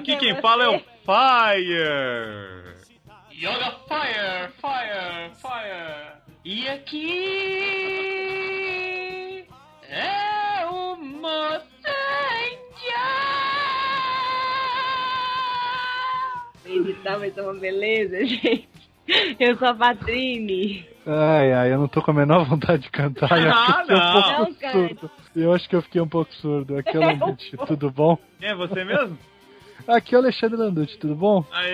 Aqui é quem você? fala é o Fire! Yoga Fire, Fire, Fire. E aqui é o. Editar vai ser uma beleza, gente. Eu sou a Patrine. Ai, ai, eu não tô com a menor vontade de cantar. Eu Ah, acho que eu fiquei um não. Não, surdo. Eu acho que eu fiquei um pouco surdo. Aqui é Landucci, tudo bom? É você mesmo? Aqui é o Alexandre Landucci, tudo bom? Aê!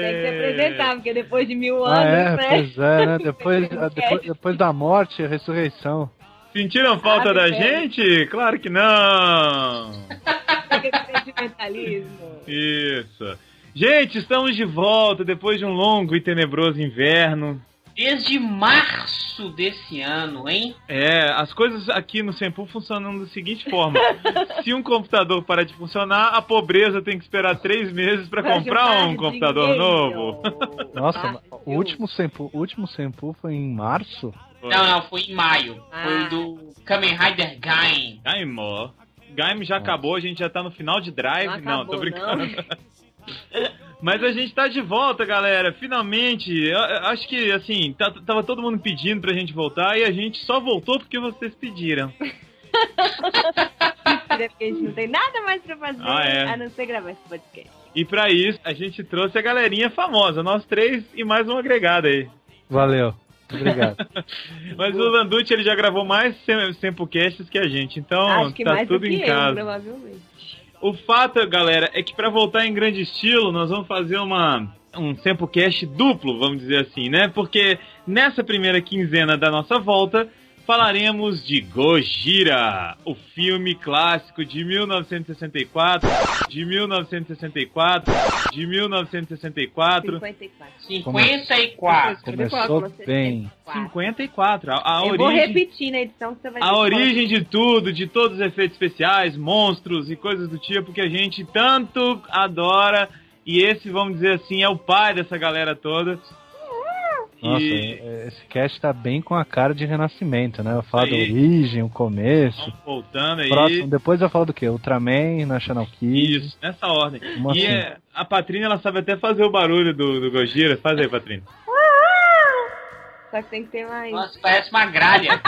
Tem que se apresentar, porque depois de mil Ah, anos, é, né? pois é, né? Depois, depois, depois da morte, a ressurreição. Sentiram falta Ah, da gente? Claro que não! Isso. Gente, estamos de volta depois de um longo e tenebroso inverno. Desde março desse ano, hein? É, as coisas aqui no Sempu funcionam da seguinte forma: se um computador parar de funcionar, a pobreza tem que esperar três meses para Pra comprar um computador dinheiro. novo. Nossa, Ah, o último Sempu, o último Sempu foi em março? Não, não, foi em maio. Ah. Foi do Kamen Rider Gaim. Gaimó. Gaim já acabou, a gente já tá no final de drive. Não Não, tô acabou, brincando. Mas a gente tá de volta, galera. Finalmente. Acho que, assim, tá- tava todo mundo pedindo pra gente voltar e a gente só voltou porque vocês pediram. Mentira, porque a gente não tem nada mais pra fazer Ah, é. a não ser gravar esse podcast. E pra isso, a gente trouxe a galerinha famosa, nós três e mais um agregado aí. Valeu. Obrigado. Mas o Landucci, ele já gravou mais sem- Sempocasts que a gente, então Acho que tá mais tudo do que em eu, casa. provavelmente. O fato, galera, é que pra voltar em grande estilo, nós vamos fazer uma um Samplecast duplo, vamos dizer assim, né? Porque nessa primeira quinzena da nossa volta, falaremos de Gojira, o filme clássico de 1964, de 1964, de 1964, 54. 54. Começou bem. 54, a, a Eu vou origem... repetir na edição que você vai A origem de tudo, de todos os efeitos especiais, monstros e coisas do tipo que a gente tanto adora. E esse, vamos dizer assim, é o pai dessa galera toda. Nossa, E esse cast tá bem com a cara de renascimento, né? Eu falo da Aí. origem, o começo. vamos voltando aí. Próximo, depois eu falo do quê? Ultraman, National Kid. Isso, nessa ordem. Como e assim? é, a Patrina, ela sabe até fazer o barulho do, do Gojira. Faz aí, Patrina. Só que tem que ter mais. Nossa, parece uma gralha.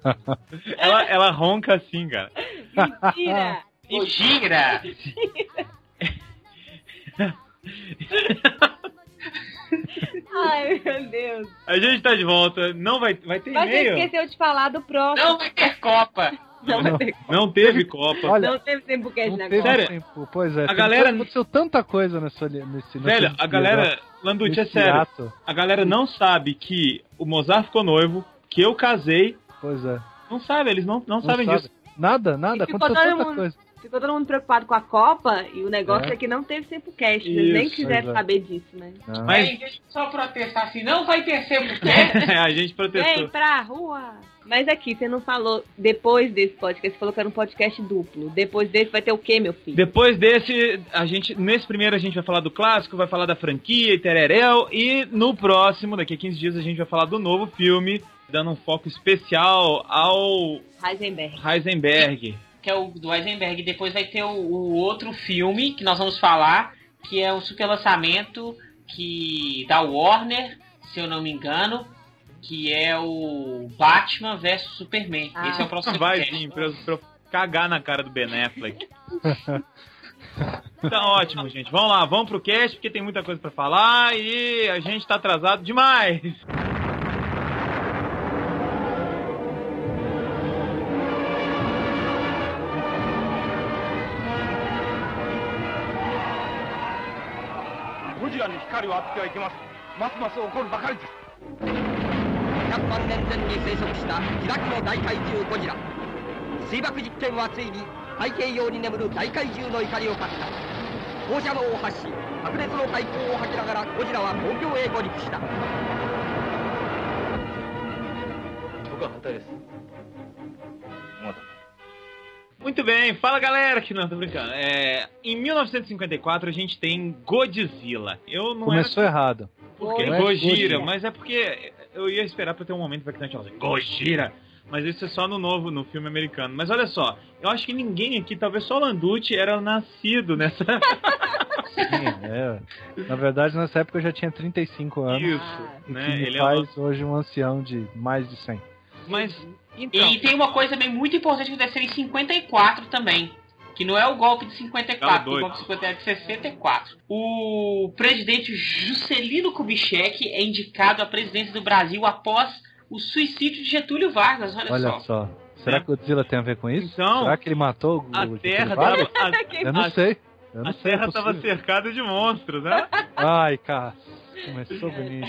Ela, ela ronca assim, cara. Mentira! Gira. Ai, meu Deus. A gente tá de volta. Não vai, vai ter Mas você e-mail? esqueceu de falar do próximo. Não vai ter Copa. Não, Não. vai ter. Não teve Copa. Olha, Não teve tempo que não na Copa. Sério? tempo. Pois é, A galera- aconteceu tanta coisa nessa, nesse, nesse Velho, a galera. Landucci, é sério. ato. A galera não sabe que o Mozart ficou noivo, que eu casei. Pois é. Não sabe, eles não, não, Não sabem sabe. disso. Nada, nada, E aconteceu tanta mundo- coisa. Ficou todo mundo preocupado com a Copa e o negócio É. é, que não teve tempo cast. Eles nem Isso, quiseram é. saber disso, né? Não. Mas- Aí, deixa eu só protestar assim, não vai ter sempre a gente protestou. Vem pra rua! Mas aqui, você não falou, depois desse podcast, você falou que era um podcast duplo. Depois desse vai ter o quê, meu filho? Depois desse, a gente, nesse primeiro a gente vai falar do clássico, vai falar da franquia e tereréu, e no próximo, daqui a 15 dias, a gente vai falar do novo filme, dando um foco especial ao Heisenberg. Heisenberg. Que é o do Eisenberg. Depois vai ter o, o outro filme que nós vamos falar, que é o super lançamento que da Warner, se eu não me engano, que é o Batman vs Superman. Ah. Esse é o próximo Vai vir pra, eu- pra cagar na cara do Ben Affleck. Tá ótimo, gente. Vamos lá, vamos pro cast, porque tem muita coisa pra falar e a gente tá atrasado demais.100 万年前に生息した開きの大怪獣ゴジラ。水爆実験はついに太平洋に眠る大怪獣の怒りを買った。放射能を発し白熱の海光を吐きながらゴジラは東京へ上陸した。僕は反対です Muito bem, fala galera que não, tô brincando. É, em 1954 a gente tem Godzilla. Eu não Começou era errado. porque Não é Gojira, mas é porque eu ia esperar pra ter um momento impactante falar assim, Gojira. Mas isso é só no novo, no filme americano. Mas olha só, eu acho que ninguém aqui, talvez só o Landucci, era nascido nessa. Sim, é. Na verdade, nessa época eu já tinha 35 anos. Isso, E né? que me Ele é faz hoje um ancião de mais de 100. Mas, então, E tem uma coisa também muito importante que deve ser em 54 também. Que não é o golpe de Tá 54, o doido. golpe de 54 é de 64. O presidente Juscelino Kubitschek é indicado à presidência do Brasil após o suicídio de Getúlio Vargas, olha, Olha só. só. Será que o Godzilla tem a ver com isso? Então, Será que ele matou o a Terra Vargas? tava, a, Eu não sei. Eu não a sei, é Terra tava possível. cercada de monstros, né? Ai, cara. Começou bonito.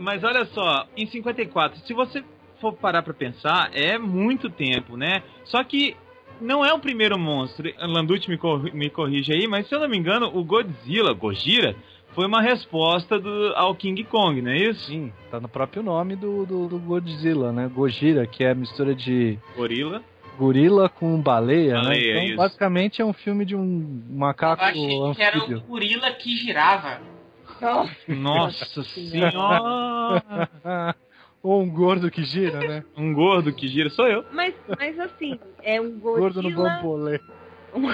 Mas olha só, em 54, se você for parar pra pensar, é muito tempo, né? Só que não é o primeiro monstro. Landucci me, cor- me corrige aí, mas se eu não me engano, o Godzilla, Gojira, foi uma resposta do, ao King Kong, não é isso? Sim, tá no próprio nome do, do, do Godzilla, né? Gojira, que é a mistura de Gorila. gorila com baleia, né? Baleia, Então, isso. basicamente é um filme de um Eu macaco achei que era o anfíbio. gorila que girava. Nossa senhora! Ou um gordo que gira, né? Um gordo que gira, sou eu. mas, mas assim, é um Gordo no gorila, bambolê. um,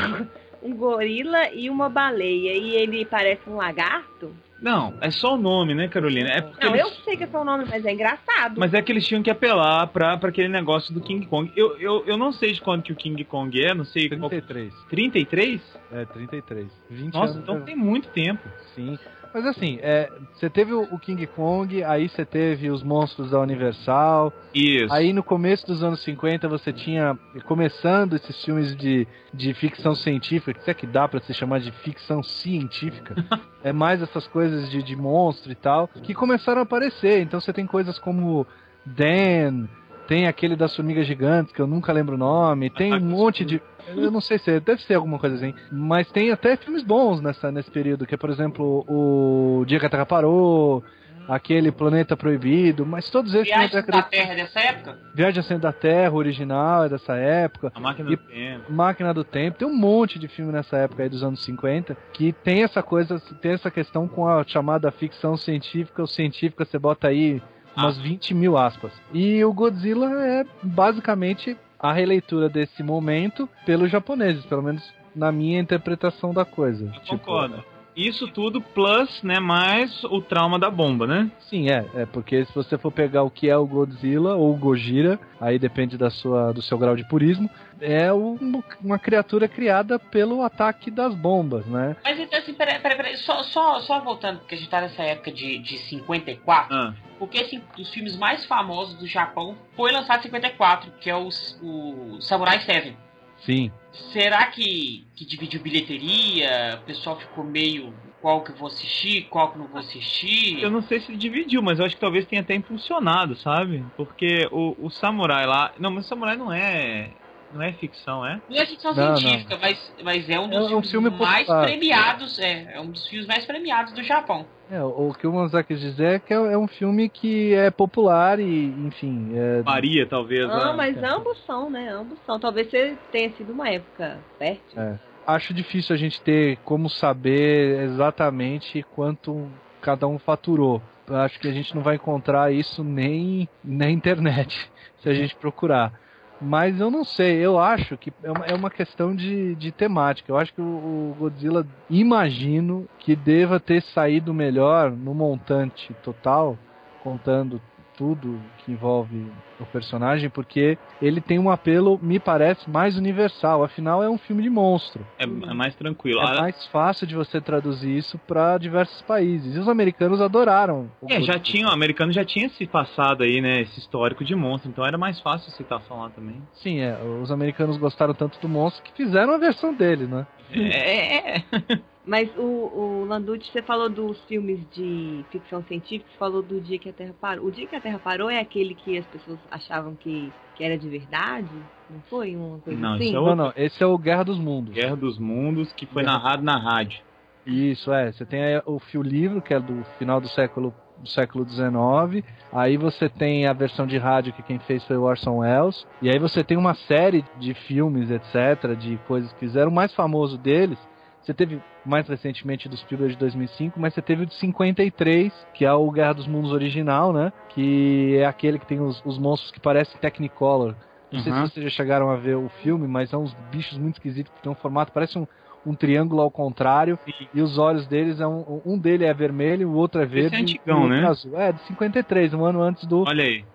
um gorila e uma baleia. E ele parece um lagarto? Não, é só o nome, né, Carolina? É porque Não, eles- eu sei que é só o nome, mas é engraçado. Mas é que eles tinham que apelar pra, pra aquele negócio do King Kong. Eu, eu, eu não sei de quando que o King Kong é, não sei qual... 33. 33? É, 33. 20 Nossa, anos. então tem muito tempo. Sim. Mas assim, é, você teve o King Kong, aí você teve os monstros da Universal, Isso. Aí no começo dos anos 50 você tinha começando esses filmes de, de ficção científica, que é que dá pra se chamar de ficção científica. é mais essas coisas de, de monstro e tal, que começaram a aparecer. Então você tem coisas como Dan, tem aquele das formigas gigantes, que eu nunca lembro o nome, tem um monte de. Eu não sei se é, deve ser alguma coisa assim. Mas tem até filmes bons nessa, nesse período, que é, por exemplo, o Dia que a Terra Parou, aquele Planeta Proibido, mas todos esses Viagem década da Terra dessa época. Viagem ao Centro da Terra, o original, é dessa época. A máquina E- do tempo. Máquina do Tempo, tem um monte de filme nessa época aí dos anos 50 que tem essa coisa, tem essa questão com a chamada ficção científica, ou científica você bota aí umas 20 mil aspas. E o Godzilla é basicamente a releitura desse momento pelos japoneses, pelo menos na minha interpretação da coisa. Eu concordo. Isso tudo plus, né, mais o trauma da bomba, né? Sim, é, é porque se você for pegar o que é o Godzilla ou o Gojira, aí depende da sua, do seu grau de purismo, é um- uma criatura criada pelo ataque das bombas, né? Mas então assim, peraí, peraí, peraí. Só, só, só voltando, porque a gente tá nessa época de, de 54. Ah, Porque assim, dos filmes mais famosos do Japão foi lançado em 54, que é o, o Samurai 7. Sim. Será que, que dividiu bilheteria? O pessoal ficou meio qual que eu vou assistir, qual que eu não vou assistir? eu não sei se dividiu, mas eu acho que talvez tenha até impulsionado, sabe? Porque o, o samurai lá. Não, mas o samurai não é. Não é ficção, é? Não é ficção Não, científica, Mas, mas é um É dos um filmes filme mais popular. premiados. É, é um dos filmes mais premiados do Japão. É, o o que o Mozart quis dizer é que é é um filme que é popular e, enfim, é, Maria, talvez. Ah, né? mas ambos são, né? Ambos são. Talvez você tenha sido uma época fértil. É. acho difícil a gente ter como saber exatamente quanto cada um faturou. Eu acho que a gente não vai encontrar isso nem na internet, se a gente procurar. Mas eu não sei, eu acho que é uma, é questão de, de temática. Eu acho que o Godzilla, imagino que deva ter saído melhor no montante total, contando tudo que envolve o personagem, porque ele tem um apelo, me parece, mais universal. Afinal, é um filme de monstro. É, é mais tranquilo. É Ah, mais fácil de você traduzir isso para diversos países. E os americanos adoraram. o É, já tinha, o americano já tinha esse passado aí, né? Esse histórico de monstro, então era mais fácil citação lá também. Sim, é. Os americanos gostaram tanto do monstro que fizeram a versão dele, né? É, é. Mas o, o Landucci, você falou dos filmes de ficção científica, você falou do Dia que a Terra Parou. O Dia que a Terra Parou é aquele que as pessoas achavam que, que era de verdade? Não foi uma coisa Não, assim? é Não, não. Esse é o Guerra dos Mundos. Guerra dos Mundos, que foi Guerra- narrado na rádio. Isso, é. Você tem aí o fio livro, que é do final do século do século XIX. Aí você tem a versão de rádio que quem fez foi o Orson Welles. E aí você tem uma série de filmes, etc., de coisas que fizeram. O mais famoso deles Você teve mais recentemente do Spielberg de 2005, mas você teve o de 53, que é o Guerra dos Mundos original, né? Que é aquele que tem os, os monstros que parecem Technicolor. Não sei se Uhum. vocês já chegaram a ver o filme, mas são uns bichos muito esquisitos que tem um formato, parece um, um triângulo ao contrário, Sim. e os olhos deles é um, um dele é vermelho, o outro é verde, é e antigão, né? é azul. É, de 53, um ano antes do,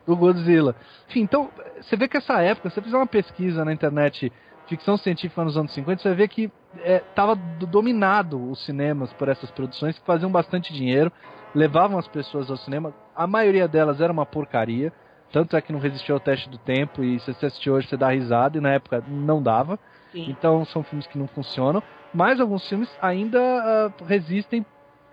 do Godzilla. Enfim, então, você vê que essa época, se você fizer uma pesquisa na internet, ficção científica nos anos 50, você vê que estava dominado os cinemas por essas produções que faziam bastante dinheiro, levavam as pessoas ao cinema. A maioria delas era uma porcaria, tanto é que não resistiu ao teste do tempo, e se você assistir hoje você dá risada, e na época não dava. Sim. Então são filmes que não funcionam, mas alguns filmes ainda ah, resistem,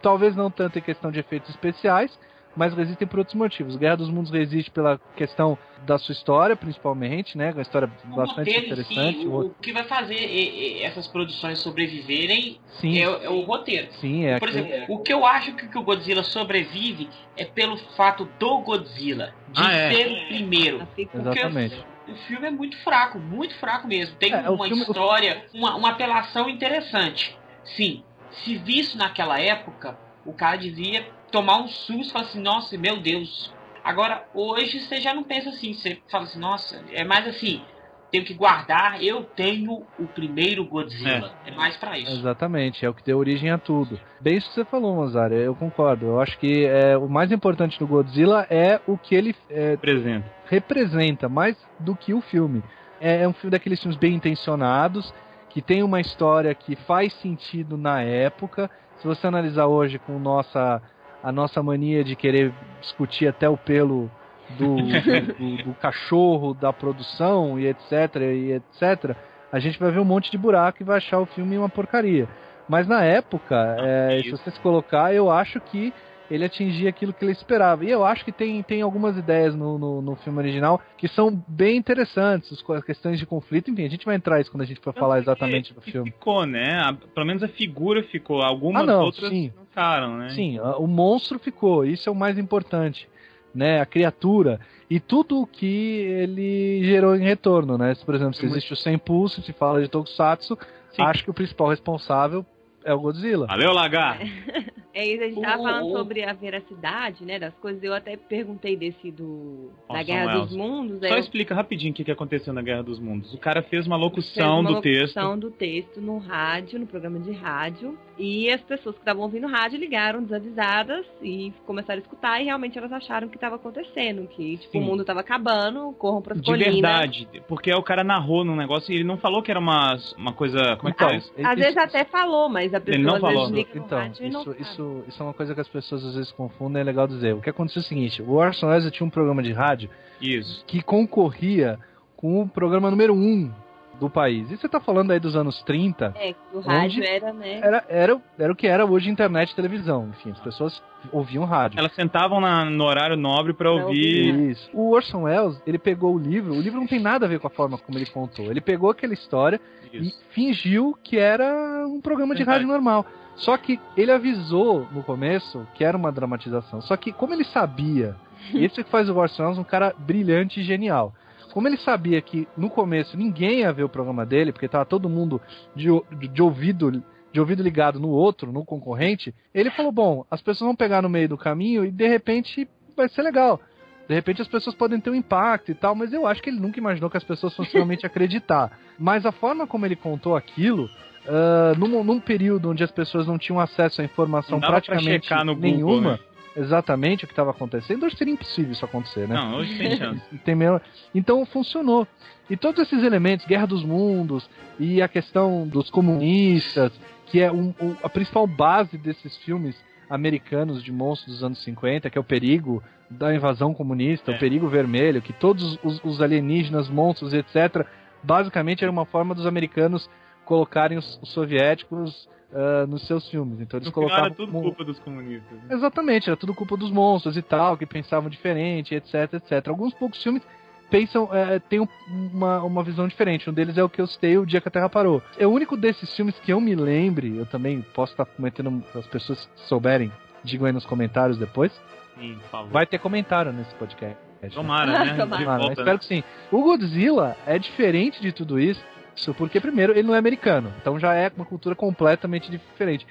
talvez não tanto em questão de efeitos especiais, mas resistem por outros motivos. Guerra dos Mundos resiste pela questão da sua história, principalmente, né? Uma história O bastante roteiro interessante. si, o o, que vai fazer e- e- essas produções sobreviverem Sim, é, o- é o roteiro. sim, é. Por aquele- exemplo, o que eu acho que, que o Godzilla sobrevive é pelo fato do Godzilla, de Ah, é. ser o primeiro. Exatamente. O filme é muito fraco, muito fraco mesmo. Tem É, uma filme- história, uma, uma apelação interessante. Sim, se visto naquela época, o cara dizia tomar um susto e falar assim, nossa, meu Deus. Agora, hoje você já não pensa assim, você fala assim, nossa, é mais assim, tenho que guardar, eu tenho o primeiro Godzilla. É, mais pra isso. Exatamente, é o que deu origem a tudo. Bem isso que você falou, Mozart, eu concordo. Eu acho que é, o mais importante do Godzilla é o que ele é, Apresenta. representa, mais do que o filme. É, é um filme daqueles filmes bem intencionados, que tem uma história que faz sentido na época. Se você analisar hoje com nossa, a nossa mania de querer discutir até o pelo do, do, do cachorro, da produção e etc, e etc, a gente vai ver um monte de buraco e vai achar o filme uma porcaria. Mas na época, é, se você se colocar, eu acho que ele atingia aquilo que ele esperava. E eu acho que tem, tem algumas ideias no, no, no filme original que são bem interessantes, as questões de conflito. Enfim, a gente vai entrar isso quando a gente for falar exatamente do Que filme. Ficou, né? A- pelo menos a figura ficou. Algumas Ah, não, outras sim. não ficaram, né? Sim, a- o monstro ficou, isso é o mais importante. Né, a criatura e tudo o que ele gerou em retorno, né? Se, por exemplo, se existe o Sem Pulso, se fala de Tokusatsu, Sim. acho que o principal responsável é o Godzilla. Valeu, Lagar! É isso, a gente tava O- falando o- sobre a veracidade, né, das coisas. Eu até perguntei desse do da Orson Guerra dos Mundos. Só eu explica rapidinho o que que aconteceu na Guerra dos Mundos. O cara fez uma fez locução uma do texto. locução do texto no rádio, no programa de rádio, e as pessoas que estavam ouvindo o rádio ligaram desavisadas e começaram a escutar e realmente elas acharam que estava acontecendo, que tipo, Sim. o mundo estava acabando, corram pras De colinas. verdade. Porque o cara narrou num negócio e ele não falou que era uma, uma coisa. Como é que Então, é isso? Às isso- vezes até falou, mas a pessoa não às vezes falou. liga no Então, rádio e não isso, sabe. Isso, isso é uma coisa que as pessoas às vezes confundem, é legal dizer. O que aconteceu é o seguinte: o Orson Welles tinha um programa de rádio Isso. que concorria com o programa número 1 um do país. E você tá falando aí dos anos 30, É, o rádio Onde- era, né? era, era, era o que era hoje internet e televisão. Enfim, as pessoas ouviam rádio. Elas sentavam na- no horário nobre pra Pra ouvir. ouvir. Isso. O Orson Welles, ele pegou o livro, o livro não tem nada a ver com a forma como ele contou. Ele pegou aquela história Isso. e fingiu que era um programa de Verdade. rádio normal. Só que ele avisou no começo que era uma dramatização. Só que como ele sabia, e isso é que faz o Orson Welles um cara brilhante e genial. Como ele sabia que no começo ninguém ia ver o programa dele, porque tava todo mundo de, o- de ouvido de ouvido ligado no outro, no concorrente, ele falou: bom, as pessoas vão pegar no meio do caminho e de repente vai ser legal. De repente as pessoas podem ter um impacto e tal, mas eu acho que ele nunca imaginou que as pessoas fossem realmente acreditar. Mas a forma como ele contou aquilo, ah, num, num período onde as pessoas não tinham acesso à informação pra praticamente Google, nenhuma, né? Exatamente o que estava acontecendo, hoje seria impossível isso acontecer, né? Não, hoje tem chance. Tem menor- Então funcionou. E todos esses elementos, Guerra dos Mundos e a questão dos comunistas, que é um- um- a principal base desses filmes americanos de monstros dos anos 50, que é o perigo da invasão comunista, É. o perigo vermelho, que todos os, os alienígenas, monstros, etc., basicamente era uma forma dos americanos colocarem os, os soviéticos ah, nos seus filmes. Então eles No final colocavam era tudo culpa dos comunistas. né? Exatamente, era tudo culpa dos monstros e tal, que pensavam diferente, etc, etc. Alguns poucos filmes pensam, é, têm um- uma, uma visão diferente. Um deles é o que eu citei, O Dia que a Terra Parou. É o único desses filmes que eu me lembre, eu também posso estar cometendo, as pessoas que souberem, digam aí nos comentários depois. Sim, por favor. Vai ter comentário nesse podcast. né? Tomara, né? Tomara. De Tomara, volta, espero né? que sim. O Godzilla é diferente de tudo isso, Isso, porque primeiro, ele não é americano, então já é uma cultura completamente diferente.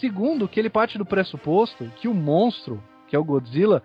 Segundo, que ele parte do pressuposto que o monstro, que é o Godzilla,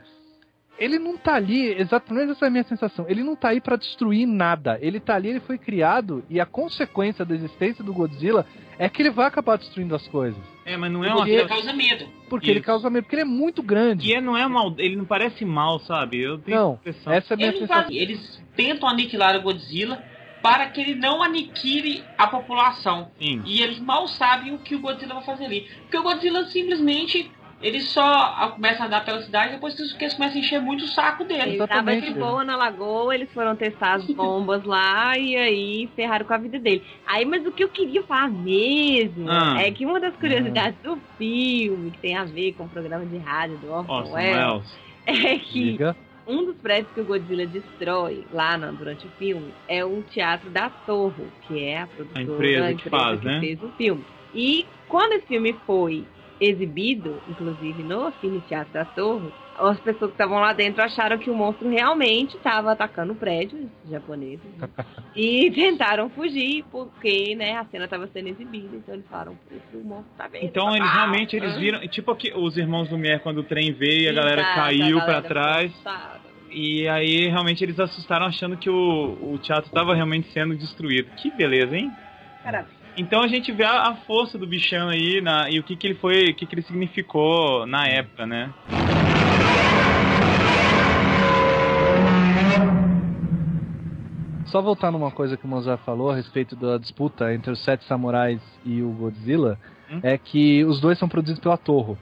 ele não tá ali, exatamente essa é a minha sensação, ele não tá aí para destruir nada. Ele tá ali, ele foi criado e a consequência da existência do Godzilla é que ele vai acabar destruindo as coisas. É, mas não é Porque uma. ele causa medo. Porque Isso. ele causa medo, porque ele é muito grande. E ele não é mal. Ele não parece mal, sabe? Eu tenho Não, essa é a minha Eles, sensação. eles tentam aniquilar o Godzilla para que ele não aniquile a população. Sim. E eles mal sabem o que o Godzilla vai fazer ali. Porque o Godzilla simplesmente. Ele só começa a andar pela cidade depois que eles começam a encher muito o saco dele. Ele tava de boa na lagoa, eles foram testar as bombas lá e aí ferraram com a vida dele. Aí, mas o que eu queria falar mesmo Ah. é que uma das curiosidades do filme, que tem a ver com o programa de rádio do Orson Welles. é que Liga. Um dos prédios que o Godzilla destrói lá na- durante o filme é o Teatro da Torre, que é a produtora, A empresa que faz, que né? fez o filme. E quando esse filme foi exibido, inclusive no Cine Teatro da Torre, as pessoas que estavam lá dentro acharam que o monstro realmente estava atacando o prédio, os japoneses, né? e tentaram fugir porque né, a cena estava sendo exibida, então eles falaram, o monstro tá vendo. Então eles Ah, realmente eles viram. Tipo aqui, os irmãos Lumière quando o trem veio e a galera Exato, caiu a pra galera trás. E aí realmente eles assustaram achando que o, o teatro estava realmente sendo destruído. Que beleza, hein? Parabéns. Então a gente vê a, a força do bichão aí na, e o que, que ele foi, o que, que ele significou na época, né? Só voltar numa coisa que o Mozart falou a respeito da disputa entre os Sete Samurais e o Godzilla, Hum? é que os dois são produzidos pela Torro.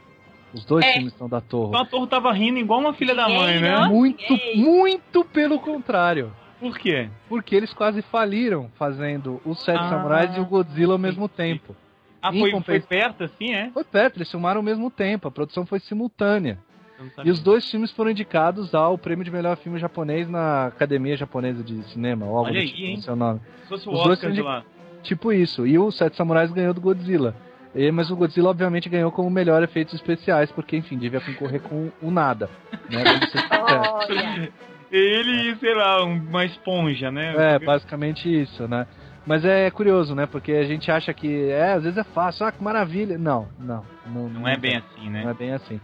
Os dois É. filmes são da Torro. Então a torre tava rindo igual uma filha da mãe, né? Muito, muito pelo contrário. Por quê? Porque eles quase faliram fazendo os Sete Ah, Samurais e o Godzilla ao mesmo entendi. tempo. Ah, foi, foi perto assim, é? Foi perto, eles filmaram ao mesmo tempo, a produção foi simultânea. Não E os dois filmes foram indicados ao prêmio de melhor filme japonês na Academia Japonesa de Cinema, ou algo Olha do aí, tipo, hein? não sei o nome. Se fosse o os dois Oscar de lá. Tipo isso. E o Sete Samurais ganhou do Godzilla. E- mas o Godzilla, obviamente, ganhou como melhor efeitos especiais, porque, enfim, devia concorrer com o nada. Né? Ele, sei lá, um- uma esponja, né? É, basicamente isso, né? Mas é curioso, né? Porque a gente acha que, é, às vezes é fácil, ah, que maravilha. Não, não. Não, Não é bem assim, Não é né? bem assim.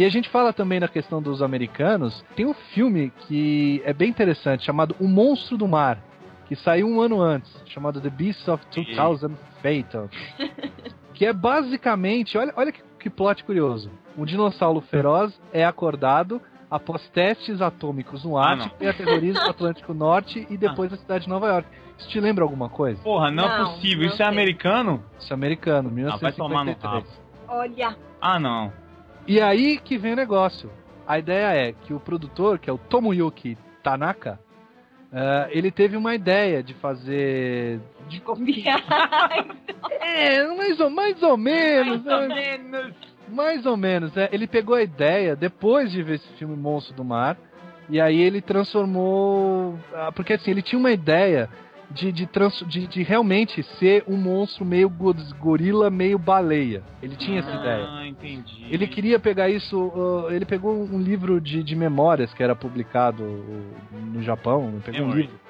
E a gente fala também da questão dos americanos. Tem um filme que é bem interessante, chamado O Monstro do Mar, que saiu um ano antes, chamado The Beast of 2000 Fatal. que é basicamente, olha, olha que, que plot curioso. Um dinossauro feroz é acordado após testes atômicos no Ah, Ártico e aterroriza o Atlântico Norte e depois a cidade de Nova York. Isso te lembra alguma coisa? Porra, não, é Não, possível. não Isso é sei. americano? Isso é americano, Ah, vai tomar no 1953. rabo. olha. Ah, não. E aí que vem o negócio. A ideia é que o produtor, que é o Tomoyuki Tanaka, eh, ele teve uma ideia de fazer. De... É, mais ou, mais ou menos. né? Mais ou menos. é. Ele pegou a ideia depois de ver esse filme Monstro do Mar. E aí ele transformou. ah, Porque assim, ele tinha uma ideia de, de, trans, de, de realmente ser um monstro meio go- gorila, meio baleia. Ele tinha essa ideia. Ah, entendi. Ele queria pegar isso. uh, ele pegou um livro de, de memórias que era publicado uh, no Japão. Ele pegou um Memory. livro.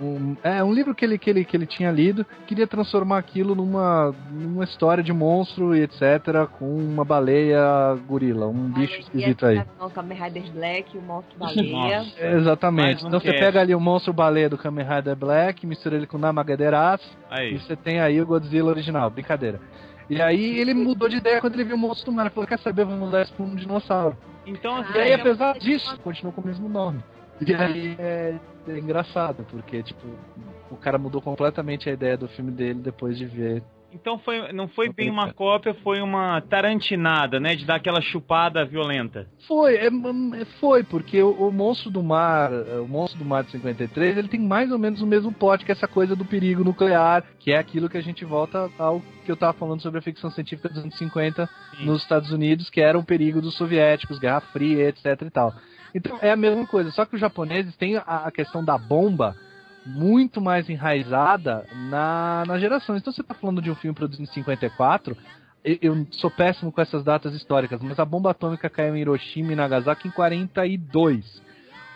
Um- é, um livro que ele, que, ele, que ele tinha lido. Queria transformar aquilo numa, numa história de monstro e etc. Com uma baleia gorila. Um bicho esquisito aí. O Kamen Rider Black, o Monstro Baleia. Nossa. É, Exatamente. Um Então você pega ali o monstro baleia do Kamen Rider Black, mistura ele com o Namagaderaço e você tem aí o Godzilla original. Brincadeira. E aí ele mudou de ideia quando ele viu o monstro do mar. Ele falou: Quer saber? Vamos mudar isso pra um dinossauro. Então, assim, E aí, apesar disso, continuou com o mesmo nome. E aí é, é engraçado, porque, tipo, o cara mudou completamente a ideia do filme dele depois de ver. então foi, não foi bem uma cópia, foi uma tarantinada, né? De dar aquela chupada violenta. Foi, é, é, foi, porque o, o Monstro do Mar, o Monstro do Mar de 53, ele tem mais ou menos o mesmo pote que essa coisa do perigo nuclear, que é aquilo que a gente volta ao que eu tava falando sobre a ficção científica dos anos 50 Sim. nos Estados Unidos, que era o perigo dos soviéticos, Guerra Fria, etc e tal. Então é a mesma coisa, só que os japoneses têm a, questão da bomba muito mais enraizada na, na geração. Então você tá falando de um filme produzido em 54, eu, eu sou péssimo com essas datas históricas, mas a bomba atômica caiu em Hiroshima e Nagasaki em 42.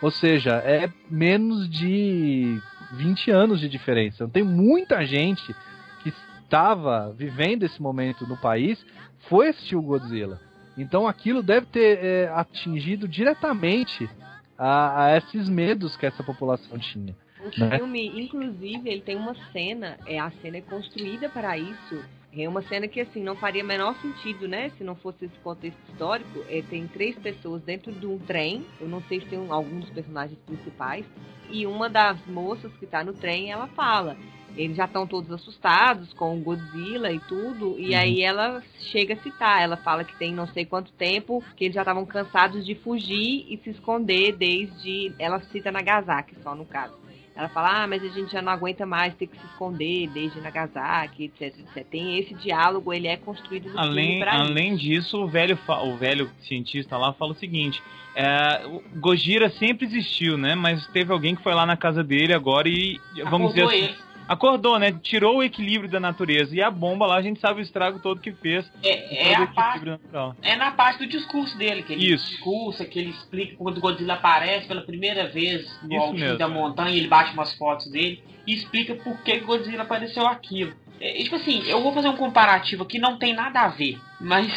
Ou seja, é menos de 20 anos de diferença. Então, tem muita gente que estava vivendo esse momento no país foi assistir o Godzilla. Então aquilo deve ter é, atingido diretamente a, a, esses medos que essa população tinha. O né? filme, inclusive, ele tem uma cena, é a cena é construída para isso. É uma cena que assim não faria menor sentido, né? Se não fosse esse contexto histórico. É, tem três pessoas dentro de um trem. Eu não sei se tem um, algum dos personagens principais. E uma das moças que está no trem, ela fala: eles já estão todos assustados com o Godzilla e tudo. E uhum. aí ela chega a citar, ela fala que tem não sei quanto tempo que eles já estavam cansados de fugir e se esconder desde. Ela cita Nagasaki só no caso. Ela fala, ah, mas a gente já não aguenta mais ter que se esconder desde Nagasaki, etc, etc. Tem esse diálogo, ele é construído no além, Além isso. disso, o velho, o velho cientista lá fala o seguinte, é, o Gojira sempre existiu, né? Mas teve alguém que foi lá na casa dele agora e, vamos Acordou dizer assim... Acordou, né? Tirou o equilíbrio da natureza. E a bomba lá, a gente sabe o estrago todo que fez. É, é, a parte, é na parte do discurso dele, que ele Isso. discursa, que ele explica quando o Godzilla aparece pela primeira vez no alto da montanha, ele bate umas fotos dele e explica por que Godzilla apareceu aquilo. É, tipo assim, eu vou fazer um comparativo aqui, não tem nada a ver, mas.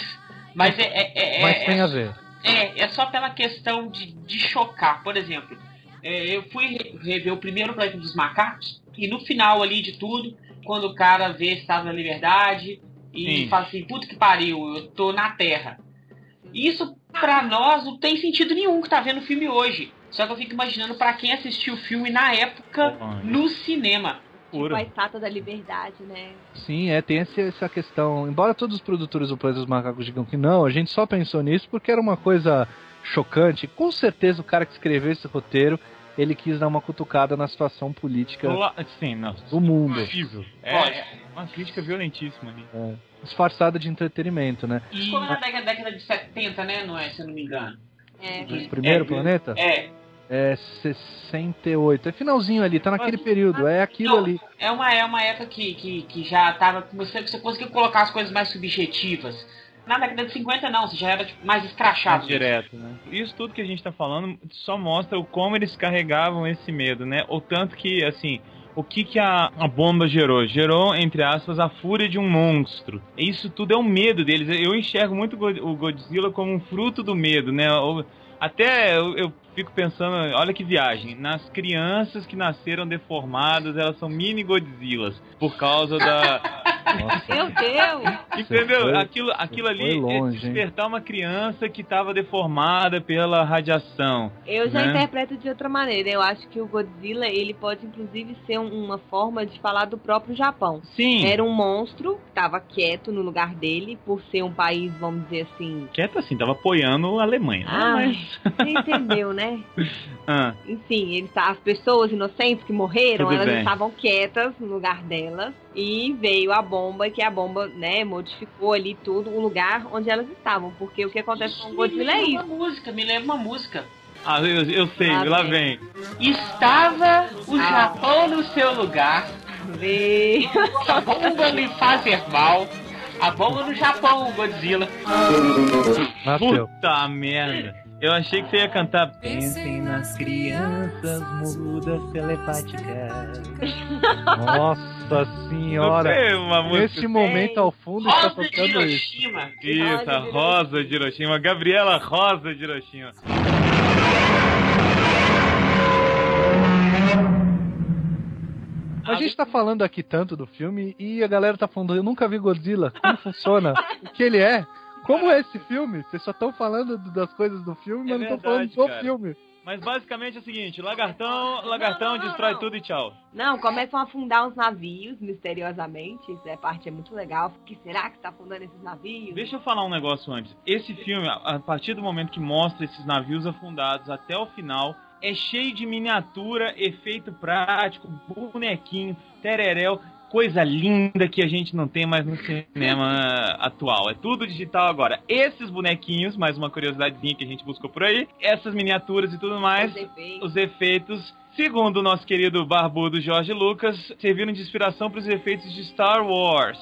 Mas é. é, é mas tem a ver. É, é só pela questão de, de chocar. Por exemplo, é, eu fui rever o primeiro Planeta dos Macacos e no final ali de tudo, quando o cara vê Estado da Liberdade e Sim. fala assim, puta que pariu, eu tô na Terra. Isso pra nós não tem sentido nenhum que tá vendo o filme hoje. Só que eu fico imaginando para quem assistiu o filme na época oh, no cinema. Tipo a estátua da liberdade, né? Sim, é, tem essa questão. Embora todos os produtores do Planeta dos Macacos digam que não, a gente só pensou nisso porque era uma coisa chocante. Com certeza o cara que escreveu esse roteiro ele quis dar uma cutucada na situação política Sim, não, do mundo. É, uma crítica violentíssima ali. É, disfarçada de entretenimento, né? E foi na década de 70, né? Não é, se eu não me engano. É. O primeiro é, planeta? É. É 68. É finalzinho ali, tá naquele período. É aquilo não, ali. É uma, é uma época que, que, que já tava. Você, você conseguiu colocar as coisas mais subjetivas na década de 50 não, você já era tipo, mais escrachado. Direto, né? Isso tudo que a gente tá falando só mostra o como eles carregavam esse medo, né? O tanto que, assim, o que, que a, a bomba gerou? Gerou, entre aspas, a fúria de um monstro. Isso tudo é o medo deles. Eu enxergo muito o Godzilla como um fruto do medo, né? Até eu, eu fico pensando, olha que viagem, nas crianças que nasceram deformadas, elas são mini Godzillas por causa da nossa. Meu Deus! Entendeu? Foi, aquilo, aquilo ali longe, é despertar hein? uma criança que estava deformada pela radiação. Eu já né? interpreto de outra maneira. Eu acho que o Godzilla, ele pode inclusive ser uma forma de falar do próprio Japão. Sim. Era um monstro, estava quieto no lugar dele, por ser um país, vamos dizer assim... Quieto assim, tava apoiando a Alemanha. Ah, mas... você entendeu, né? ah. Enfim, ele, tá, as pessoas inocentes que morreram, Tudo elas bem. estavam quietas no lugar delas e veio a bomba, que a bomba, né, modificou ali tudo, o lugar onde elas estavam. Porque o que acontece com o Godzilla é isso. Uma música, me lembra uma música. Ah, eu, eu sei, lá, lá vem. Estava o ah. Japão no seu lugar. Veio. A bomba lhe fazer mal. A bomba no Japão, Godzilla. Puta merda. Eu achei que você ia cantar Pensem nas crianças mudas telepáticas. Nossa senhora! Música... Nesse momento ao fundo Rosa está tocando isso. Isso, a Rosa de Hiroshima. Gabriela Rosa de Hiroshima. A gente tá falando aqui tanto do filme e a galera tá falando, eu nunca vi Godzilla, como funciona, o que ele é. Como é esse filme? Vocês só estão falando das coisas do filme, é mas não estão falando do cara. filme. Mas basicamente é o seguinte, lagartão, lagartão destrói tudo e tchau. Não, começam a afundar uns navios misteriosamente. Essa parte é muito legal. O que será que está afundando esses navios? Deixa eu falar um negócio antes. Esse filme, a partir do momento que mostra esses navios afundados até o final, é cheio de miniatura, efeito prático, bonequinho, tereréu coisa linda que a gente não tem mais no cinema atual. É tudo digital agora. Esses bonequinhos, mais uma curiosidadezinha que a gente buscou por aí, essas miniaturas e tudo mais, os efeitos, os efeitos segundo o nosso querido barbudo Jorge Lucas, serviram de inspiração para os efeitos de Star Wars.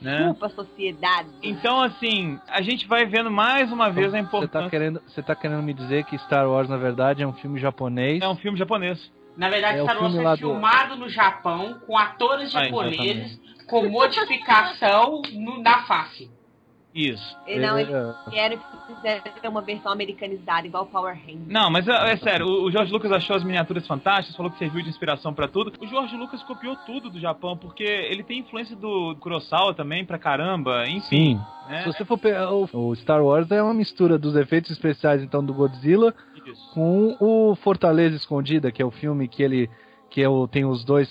né? Desculpa, sociedade. Então, assim, a gente vai vendo mais uma vez a Você importância. tá, querendo, você tá querendo me dizer que Star Wars, na verdade, é um filme japonês? É um filme japonês. Na verdade, É o Star Wars filme foi do- filmado no Japão com atores Ah, japoneses com modificação no- na face. Isso. E Não, eles É, querem que fizeram uma versão americanizada, igual Power Rangers. Não, mas é, é sério, o, o George Lucas achou as miniaturas fantásticas, falou que serviu de inspiração pra tudo. O George Lucas copiou tudo do Japão, porque ele tem influência do Kurosawa também pra caramba, enfim. Sim. Né? Se você for pegar o, o Star Wars é uma mistura dos efeitos especiais então do Godzilla Isso. com o Fortaleza Escondida, que é o filme que ele que é o, tem os dois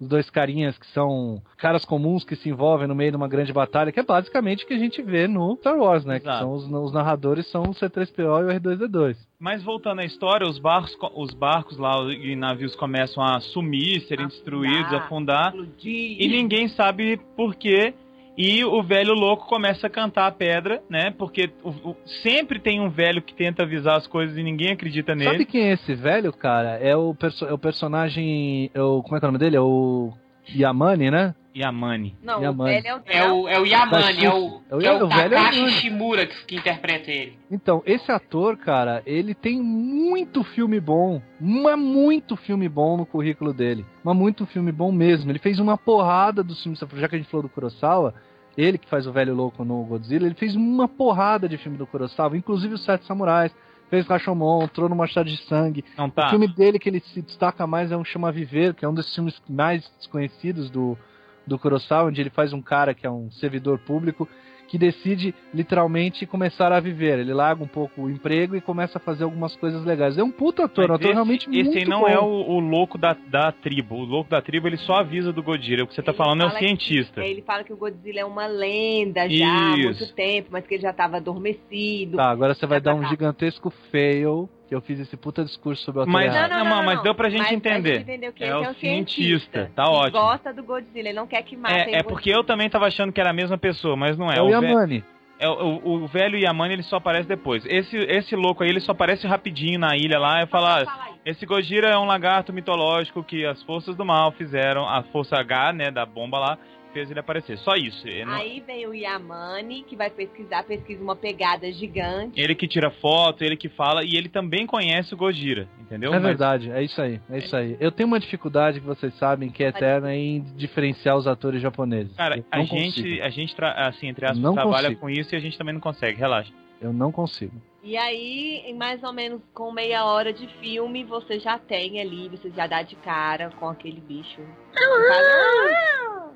os dois carinhas que são caras comuns que se envolvem no meio de uma grande batalha, que é basicamente o que a gente vê no Star Wars, né? Que Exato. são os, os narradores são o C3PO e o R2D2. Mas voltando à história, os barcos, co- os barcos lá e navios começam a sumir, serem Afundar. destruídos, afundar, Explodir. e ninguém sabe por quê. E o velho louco começa a cantar a pedra, né? Porque o- o- sempre tem um velho que tenta avisar as coisas e ninguém acredita nele. Sabe quem é esse velho, cara? É o, perso é o personagem. É o, como é que é o nome dele? É o Yamane, né? Yamane. Não, o velho é o... É o, é o Yamane, é o, É o- é o, é o Takashi. Shimura que, que interpreta ele. Então, esse ator, cara, ele tem muito filme bom. Mas muito filme bom no currículo dele. Mas muito filme bom mesmo. Ele fez uma porrada dos filmes. Já que a gente falou do Kurosawa, ele que faz o velho louco no Godzilla, ele fez uma porrada de filme do Kurosawa, inclusive os Sete Samurais. Fez Rashomon, Trono Machado de Sangue. Não O tá. filme dele que ele se destaca mais é um Chama Viver, que é um dos filmes mais desconhecidos do, do Kurosawa, onde ele faz um cara que é um servidor público que decide literalmente começar a viver. Ele larga um pouco o emprego e começa a fazer algumas coisas legais. É um puta ator, um ator esse, realmente esse muito aí não bom. é o, o louco da, da tribo. O louco da tribo ele só avisa do Godira. O que você tá Ele falando é o fala que- cientista. Ele fala que o Godzilla é uma lenda já há Isso. muito tempo, mas que ele já estava adormecido. Tá, agora você vai dar pra um gigantesco fail, que eu fiz esse puta discurso sobre o Mas- errado. Não, mas deu pra gente Mas entender. A gente entendeu que É ele o é um cientista, cientista. tá que ótimo. gosta do Godzilla, ele não quer que matem É, é porque eu também tava achando que era a mesma pessoa, mas não é. É o Yamane. é o, o- o velho Yamane ele só aparece depois. Esse, esse louco aí ele só aparece rapidinho na ilha lá e fala. Esse Gojira é um lagarto mitológico que as forças do mal fizeram, a força H, né, da bomba lá, fez ele aparecer. Só isso. Ele, não- Aí vem o Yamane, que vai pesquisar, pesquisa uma pegada gigante. ele que tira foto, ele que fala, e ele também conhece o Gojira, entendeu? É Mas- verdade, é isso aí, é isso aí. Eu tenho uma dificuldade que vocês sabem que é eterna em diferenciar os atores japoneses. Cara, a gente, consigo. a gente tra- assim, entre aspas, Não trabalha consigo. com isso e a gente também não consegue, relaxa. Eu não consigo. E aí, em mais ou menos com meia hora de filme, você já tem ali, você já dá de cara com aquele bicho. Nossa senhora.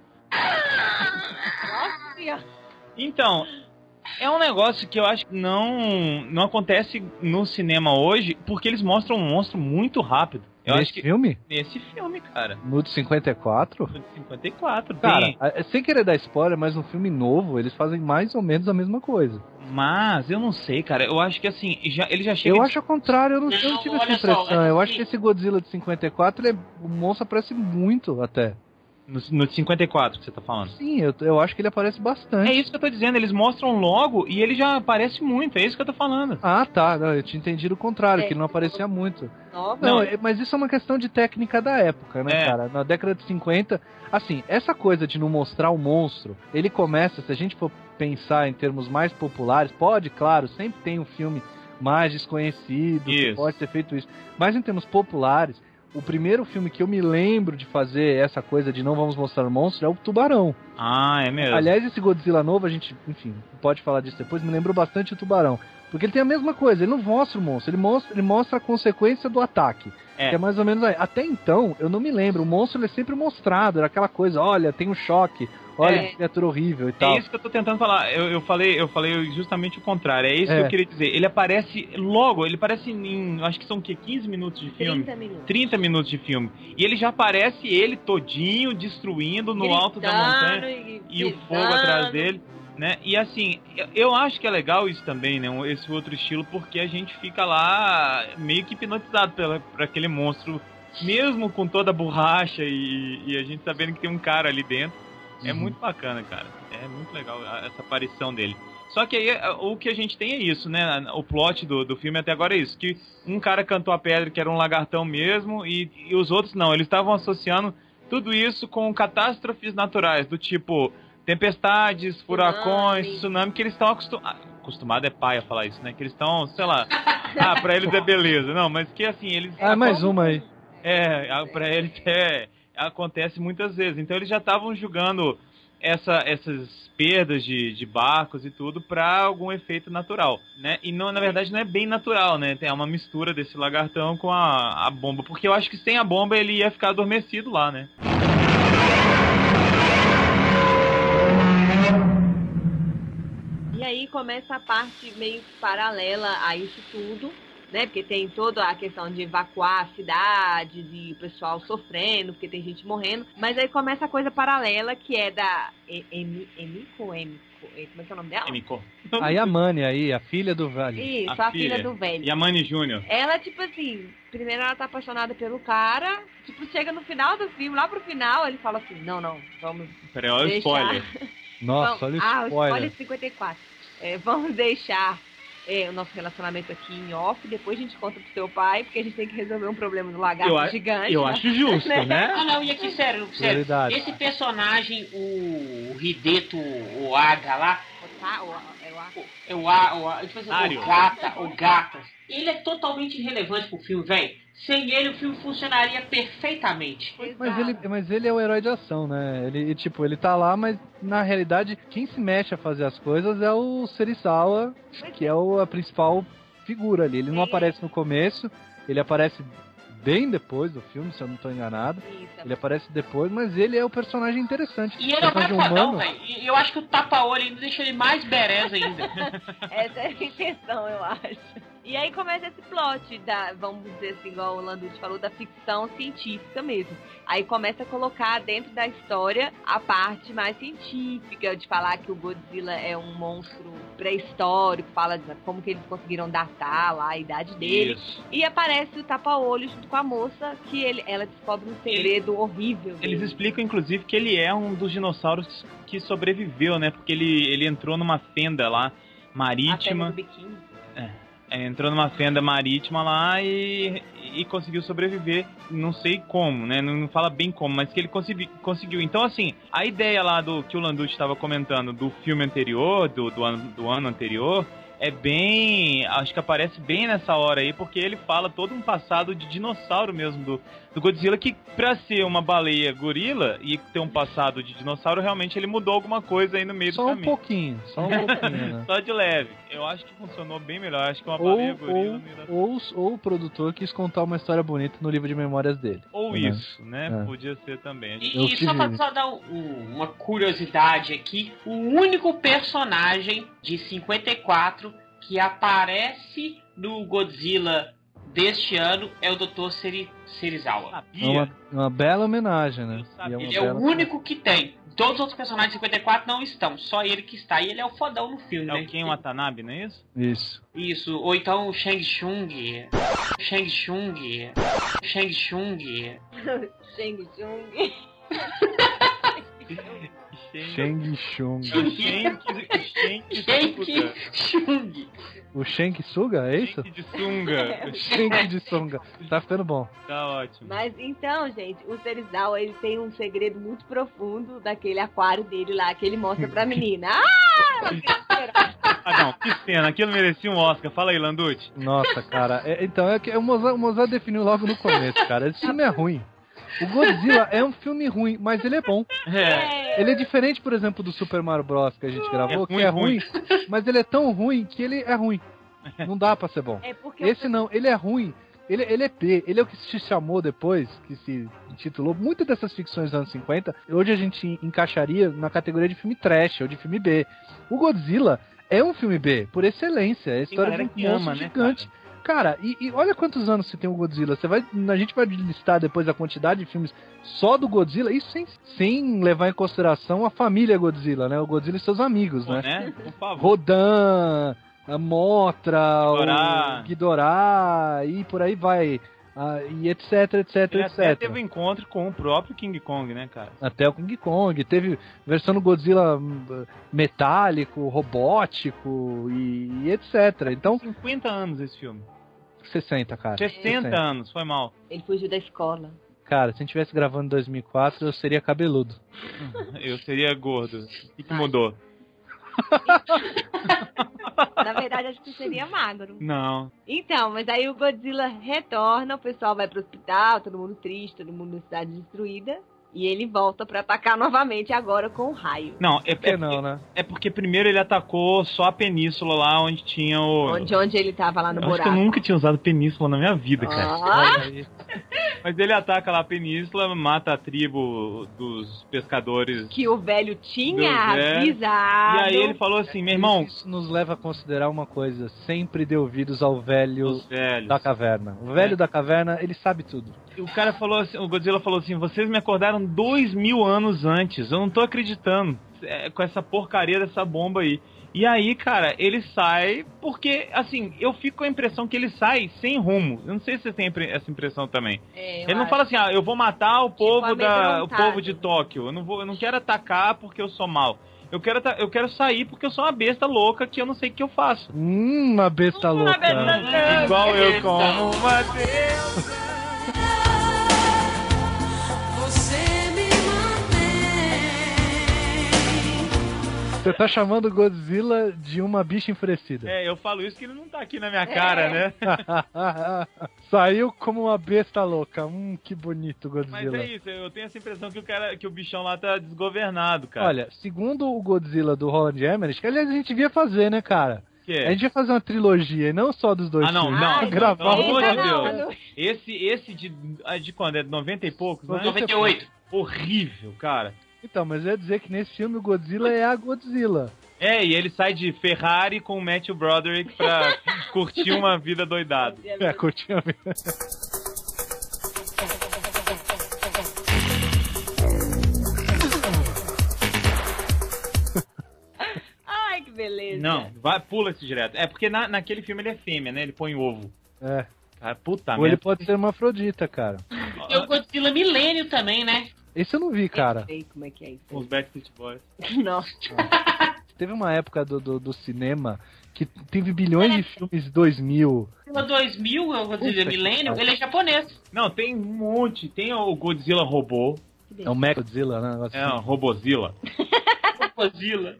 Então, é um negócio que eu acho que não, não acontece no cinema hoje, porque eles mostram um monstro muito rápido. Eu Nesse acho que filme? nesse filme, cara, No de 54? no de 54, Cara, tem, a- sem querer dar spoiler, mas no filme novo eles fazem mais ou menos a mesma coisa. mas eu não sei, cara. Eu acho que assim, já, ele já chega Eu de- acho ao contrário, eu não, eu não Não, tive essa só, impressão. é eu assim- acho que esse Godzilla de 54, ele é, o monstro aparece muito até. No, no de 54 que você tá falando. Sim, eu, eu acho que ele aparece bastante. É isso que eu tô dizendo, eles mostram logo e ele já aparece muito, é isso que eu tô falando. Ah, tá. Não, eu tinha entendido o contrário, É. que ele não aparecia muito. Nossa. Não, Não. é- mas isso é uma questão de técnica da época, né, É. cara? Na década de 50, assim, essa coisa de não mostrar o monstro, ele começa, se a gente for pensar em termos mais populares, pode, claro, sempre tem um filme mais desconhecido, que Isso. pode ter feito isso. Mas em termos populares, o primeiro filme que eu me lembro de fazer essa coisa de não vamos mostrar o monstro é o Tubarão. Ah, é mesmo. Aliás, esse Godzilla novo, a gente, enfim, pode falar disso depois, me lembrou bastante o Tubarão. Porque ele tem a mesma coisa, ele não mostra o monstro, ele mostra, ele mostra a consequência do ataque. É. Que é mais ou menos aí. Até então, eu não me lembro, o monstro ele é sempre mostrado, era aquela coisa, olha, tem um choque, olha É. que criatura horrível e tal. É isso que eu tô tentando falar. Eu, eu falei, eu falei justamente o contrário. É isso que É. eu queria dizer. Ele aparece logo, ele aparece em, acho que são o quê? 15 minutos de filme. 30 minutos. 30 minutos de filme. E ele já aparece ele todinho destruindo no alto da montanha Gritando e o fogo atrás dele, né? E assim, eu, acho que é legal isso também, né? Esse outro estilo, porque a gente fica lá meio que hipnotizado pela, por aquele monstro, mesmo com toda a borracha e, e a gente sabendo que tem um cara ali dentro. É Uhum. muito bacana, cara. É muito legal essa aparição dele. Só que aí o que a gente tem é isso, né? O plot do, do filme até agora é isso: que um cara cantou a pedra que era um lagartão mesmo, e, e os outros não. Eles estavam associando tudo isso com catástrofes naturais, do tipo tempestades, furacões, Tsunami. tsunami, que eles estão acostumados. Acostumado é pai a falar isso, né? Que eles estão, sei lá. ah, pra eles é beleza. Não, mas que assim, eles. Ah, mais uma aí. É, pra eles é, acontece muitas vezes. Então eles já estavam julgando essa, essas perdas de, de barcos e tudo pra algum efeito natural, né? E não, na verdade não é bem natural, né? Tem uma mistura desse lagartão com a, a bomba, porque eu acho que sem a bomba ele ia ficar adormecido lá, né? E aí começa a parte meio que paralela a isso tudo, né? Porque tem toda a questão de evacuar a cidade, de o pessoal sofrendo, porque tem gente morrendo. Mas aí começa a coisa paralela que é da E- Emi- Emiko, Emiko, eh, como é que é o nome dela? Emiko. A Yamane aí, a filha do velho. Isso, A a, filha. filha. do velho. Yamane Júnior. Ela, tipo assim, primeiro ela tá apaixonada pelo cara, tipo, chega no final do filme, lá pro final, ele fala assim, não, não, vamos Peraí, olha o spoiler. Nossa, olha o ah, o spoiler. spoiler 54. É, vamos deixar é, o nosso relacionamento aqui em off, depois a gente conta pro seu pai, porque a gente tem que resolver um problema do lagarto Eu a- gigante. Eu né? acho justo, né? Ah, não, e aqui, sério, sério. Esse personagem, o, o Hideto, o Aga lá, O tá- o- é o é o, A- o, A- tipo assim, Ario. o Gata, o Gatas, ele é totalmente irrelevante pro filme, velho. Sem ele o filme funcionaria perfeitamente. Mas ele, mas ele é o herói de ação, né? Ele, tipo, ele tá lá, mas na realidade, quem se mexe a fazer as coisas é o Serizawa, que é o, a principal figura ali. Ele não aparece no começo, ele aparece bem depois do filme, se eu não tô enganado. Isso, Ele aparece depois, mas ele é o personagem interessante. E ele é o mais humano. velho. E eu acho que o tapa-olho ainda deixa ele mais berez ainda. Essa é a intenção, eu acho. E aí começa esse plot da, vamos dizer assim, igual o Landucci falou, da ficção científica mesmo. Aí começa a colocar dentro da história a parte mais científica, de falar que o Godzilla é um monstro pré-histórico, fala de como que eles conseguiram datar lá a idade dele. Isso. E aparece o tapa-olho junto com a moça, que ele, ela descobre um segredo horrível. Eles explicam, inclusive, que ele é um dos dinossauros que sobreviveu, né? Porque ele, ele entrou numa fenda lá, A fenda marítima. do biquíni. Entrou numa fenda marítima lá e, e conseguiu sobreviver. Não sei como, né? Não, não fala bem como, mas que ele consegui, conseguiu. Então, assim, a ideia lá do que o Landucci estava comentando do filme anterior, do, do, ano, do ano anterior, é bem. Acho que aparece bem nessa hora aí, porque ele fala todo um passado de dinossauro mesmo do, do Godzilla, que pra ser uma baleia gorila e ter um passado de dinossauro, realmente ele mudou alguma coisa aí no meio Só do um caminho. pouquinho, só um pouquinho, né? Só de leve. Eu acho que funcionou bem melhor. Acho que uma Ou, baleia gorila ou, dar ou, ou o produtor quis contar uma história bonita no livro de memórias dele. Ou Né? isso, né? É. Podia ser também. E, Eu e só pra só dar um- um- uma curiosidade aqui, o único personagem de 54 que aparece no Godzilla deste ano é o Dr. Seri, Serizawa. É uma, uma bela homenagem, né? Uma Ele é o único que tem. Todos os outros personagens de 54 não estão, só ele que está. E ele é o fodão no filme, É né? o Ken Watanabe, não é isso? Isso. Isso, ou então o Shang Chung. Shang Chung. Shang Chung. Shang Tsung. Shang Chung. Shenk, Shang Chung. O Shank Suga, é isso? Shenk de sunga. Shank de Sunga. Tá ficando bom. Tá ótimo. Mas então, gente, o Serizawa, ele tem um segredo muito profundo daquele aquário dele lá, que ele mostra pra menina. Ah! Ah, não, que cena. Aquilo merecia um Oscar. Fala aí, Landucci. Nossa, cara. é- então, é que o Mozart, o Mozart definiu logo no começo, cara. Esse filme é ruim. O Godzilla é um filme ruim, mas ele é bom. É. Ele é diferente, por exemplo, do Super Mario Bros. que a gente gravou, É que ruim, é ruim, mas ele é tão ruim que ele é ruim. Não dá pra ser bom. É porque Esse não, ele é ruim. Ele, ele é P, ele é o que se chamou depois, que se intitulou. Muitas dessas ficções dos anos 50, hoje a gente encaixaria na categoria de filme trash ou de filme B. O Godzilla é um filme B, por excelência. É a história de um que monstro ama, né, gigante. Cara, e, e olha quantos anos você tem o Godzilla. Você vai, a gente vai listar depois a quantidade de filmes só do Godzilla, isso sem, sem levar em consideração a família Godzilla, né? O Godzilla e seus amigos, Pô, né? né? Por favor. Rodan, a Motra, Ghidorah. o Ghidorah e por aí vai. Ah, e etc, etc, Ele etc. até teve um encontro com o próprio King Kong, né, cara? Até o King Kong. Teve versão do Godzilla hum, metálico, robótico e, e etc. Então, 50 anos esse filme. 60, cara. 60 anos, foi mal. ele fugiu da escola. cara, se a gente estivesse gravando em 2004, eu seria cabeludo. Eu seria gordo. O que, que mudou? Na verdade, acho que seria magro. Não. Então, mas aí o Godzilla retorna, o pessoal vai pro hospital, todo mundo triste, todo mundo na cidade destruída. E ele volta pra atacar novamente agora com o raio. Não, é, Por que é, não, né? é porque primeiro ele atacou só a península lá onde tinha o. Onde, onde ele tava lá no Eu acho que buraco. eu nunca tinha usado península na minha vida, cara. Ah. Mas ele ataca lá a península, mata a tribo dos pescadores. que o velho tinha avisado. E aí ele falou assim, meu irmão, Isso nos leva a considerar uma coisa: sempre dê ouvidos ao velho da caverna. O velho É. da caverna, ele sabe tudo. O cara falou assim, o Godzilla falou assim, vocês me acordaram dois mil anos antes, eu não tô acreditando é, com essa porcaria dessa bomba aí. E aí, cara, ele sai, porque, assim, eu fico com a impressão que ele sai sem rumo. Eu não sei se você tem impre- essa impressão também. É, ele não fala assim, ah, eu vou matar o povo, da, o povo de Tóquio. Eu não, vou, eu não quero atacar porque eu sou mal. Eu quero, eu quero sair porque eu sou uma besta louca que eu não sei o que eu faço. Hum, uma besta louca. Igual eu como uma deusa. Você tá chamando o Godzilla de uma bicha enfurecida. É, eu falo isso que ele não tá aqui na minha cara, né? Saiu como uma besta louca. Hum, que bonito, Mas Godzilla. é isso, eu tenho essa impressão que o cara, que o bichão lá tá desgovernado, cara. Olha, segundo o Godzilla do Roland Emmerich, que aliás a gente devia fazer, né, cara? que? A gente devia fazer uma trilogia, e não só dos dois Ah, não, filmes. não. Ai, gravar pelo amor de não, Deus. não. Esse, esse de, ah, de quando? É de 90 e poucos, né? 98. Horrível, cara. Então, mas eu ia dizer que nesse filme o Godzilla é a Godzilla. É, e ele sai de Ferrari com o Matthew Broderick pra curtir uma vida doidada. É, curtinha mesmo. Ai, que beleza. Não, vai, pula esse direto. É porque na, naquele filme ele é fêmea, né? Ele põe ovo. É. Cara, puta Ou ele merda. pode ser uma afrodita, cara. Tem o Godzilla Milênio também, né? Esse eu não vi, cara. Eu sei como é que é isso. Os Backstreet Boys. Nossa. Teve uma época do, do, do cinema que teve bilhões de filmes 2000. Godzilla 2000, é o Godzilla Milênio, ele é japonês. Não, tem um monte. Tem o Godzilla robô. É o Mega Godzilla, né? É, assim. o Robozilla. Godzilla.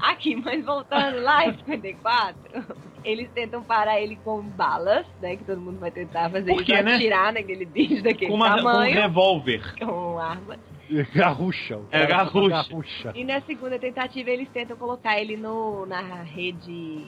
Aqui, mas voltando lá em 54, eles tentam parar ele com balas, né? Que todo mundo vai tentar fazer Por quê, isso, né? atirar naquele bicho daquele Com, uma, com um tamanho, revólver. com arma. Garrucha. É, garrucha. garrucha. E na segunda tentativa eles tentam colocar ele no, na rede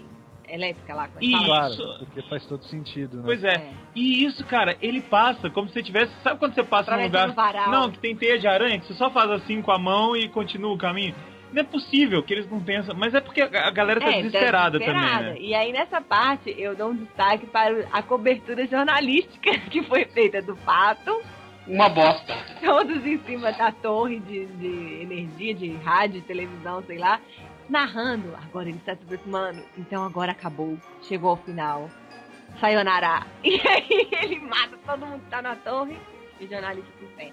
elétrica lá. como é fala? Claro, Isso. porque faz todo sentido, né? Pois é. E isso, cara, ele passa como se você tivesse. Sabe quando você passa num lugar. Não, que tem teia de aranha, que você só faz assim com a mão e continua o caminho? Não é possível que eles não pensam. Mas é porque a galera tá É, desesperada, desesperada. também, né? E aí nessa parte eu dou um destaque para a cobertura jornalística que foi feita do pato, Uma bosta. todos em cima da torre de, de energia, de rádio, televisão, sei lá, narrando. Agora ele está se aproximando, então agora acabou, chegou ao final. Sayonara. E aí ele mata todo mundo que tá na torre e o jornalista se pé.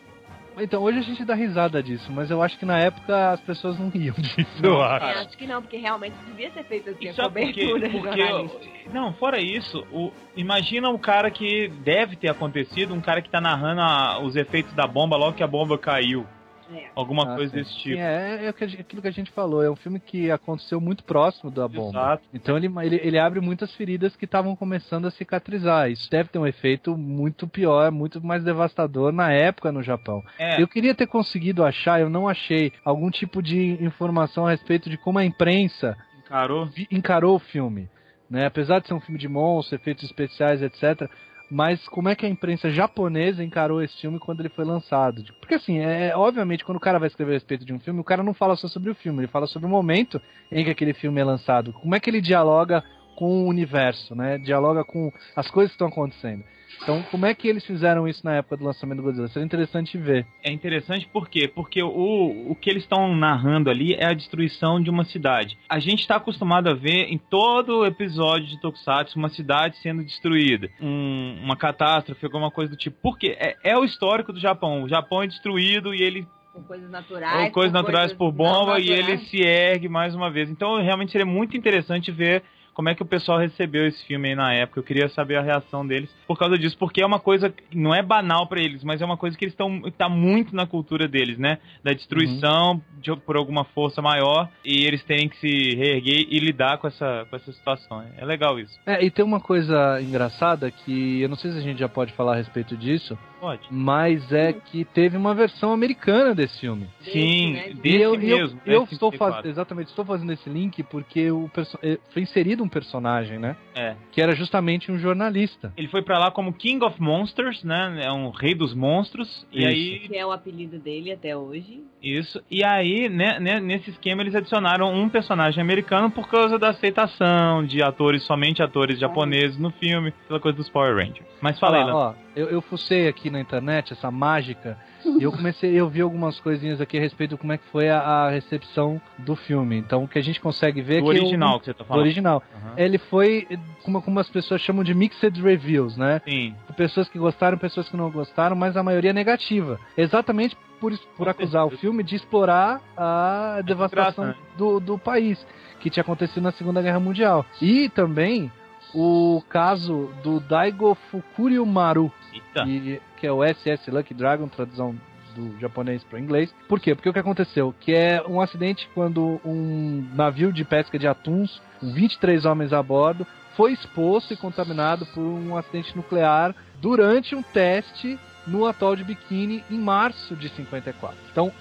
Então, hoje a gente dá risada disso, mas eu acho que na época as pessoas não riam disso, eu Não, acho. Eu acho que não, porque realmente devia ser feito assim, a cobertura Porque, jornalística. não, fora isso, o, imagina um cara que deve ter acontecido, um cara que tá narrando a- os efeitos da bomba logo que a bomba caiu. É. Alguma Ah, coisa sim. desse tipo. Sim, é, é o que a gente- aquilo que a gente falou, é um filme que aconteceu muito próximo da bomba. Exato. Então ele, ele, ele abre muitas feridas que estavam começando a cicatrizar. Isso deve ter um efeito muito pior, muito mais devastador na época no Japão. É, Eu queria ter conseguido achar, eu não achei, algum tipo de informação a respeito de como a imprensa encarou. vi- encarou o filme. Né? Apesar de ser um filme de monstros, efeitos especiais, etc. Mas como é que a imprensa japonesa encarou esse filme quando ele foi lançado? Tipo, Porque assim, é, é- obviamente, quando o cara vai escrever a respeito de um filme, o cara não fala só sobre o filme, ele fala sobre o momento em que aquele filme é lançado. Como é que ele dialoga com o universo, né? Dialoga com as coisas que estão acontecendo. Então, como é que eles fizeram isso na época do lançamento do Godzilla? Seria interessante ver. É interessante por quê? Porque o, o que eles estão narrando ali é a destruição de uma cidade. A gente está acostumado a ver em todo episódio de Tokusatsu uma cidade sendo destruída. Um- uma catástrofe, alguma coisa do tipo. Porque é, é o histórico do Japão. O Japão é destruído e ele Com coisas naturais. ou coisas naturais coisas por bomba e ele naturais. se ergue mais uma vez. Então realmente seria muito interessante ver como é que o pessoal recebeu esse filme aí na época. Eu queria saber a reação deles por causa disso, porque é uma coisa que não é banal pra eles, mas é uma coisa que eles estão tá muito na cultura deles, né? Da destruição de- por alguma força maior e eles terem que se reerguer e lidar com essa, com essa situação. É legal isso. É, e tem uma coisa engraçada que eu não sei se a gente já pode falar a respeito disso, Pode. mas é que teve uma versão americana desse filme. Sim, né, de- desse e eu, e eu- mesmo. eu né, estou 54. fazendo, exatamente, estou fazendo esse link porque o eh, foi inserido um personagem, né? É. Que era justamente um jornalista. Ele foi pra lá como King of Monsters, né? É um rei dos monstros. E Isso. aí Que é o apelido dele até hoje. Isso. E aí, né, né, nesse esquema, eles adicionaram um personagem americano por causa da aceitação de atores, somente atores japoneses no filme, pela coisa dos Power Rangers. Mas fala aí, lá, ó, eu, eu fucei aqui na internet essa mágica e eu comecei, eu vi algumas coisinhas aqui a respeito de como é que foi a, a recepção do filme. Então o que a gente consegue ver do é que original o, que você tá do falando. original, Aham. ele foi como, como as pessoas chamam de mixed reviews, né? Sim. Pessoas que gostaram, pessoas que não gostaram, mas a maioria negativa. Exatamente por, por acusar o filme de explorar a devastação desgraça, né? do, do país que tinha acontecido na Segunda Guerra Mundial. E também o caso do Daigo Fukuryu Maru, Eita. e- que é o SS Lucky Dragon, tradução do japonês para inglês. Por quê? Porque o que aconteceu? Que é um acidente quando um navio de pesca de atuns, com 23 homens a bordo, foi exposto e contaminado por um acidente nuclear durante um teste no atol de Bikini em março de 54. Então,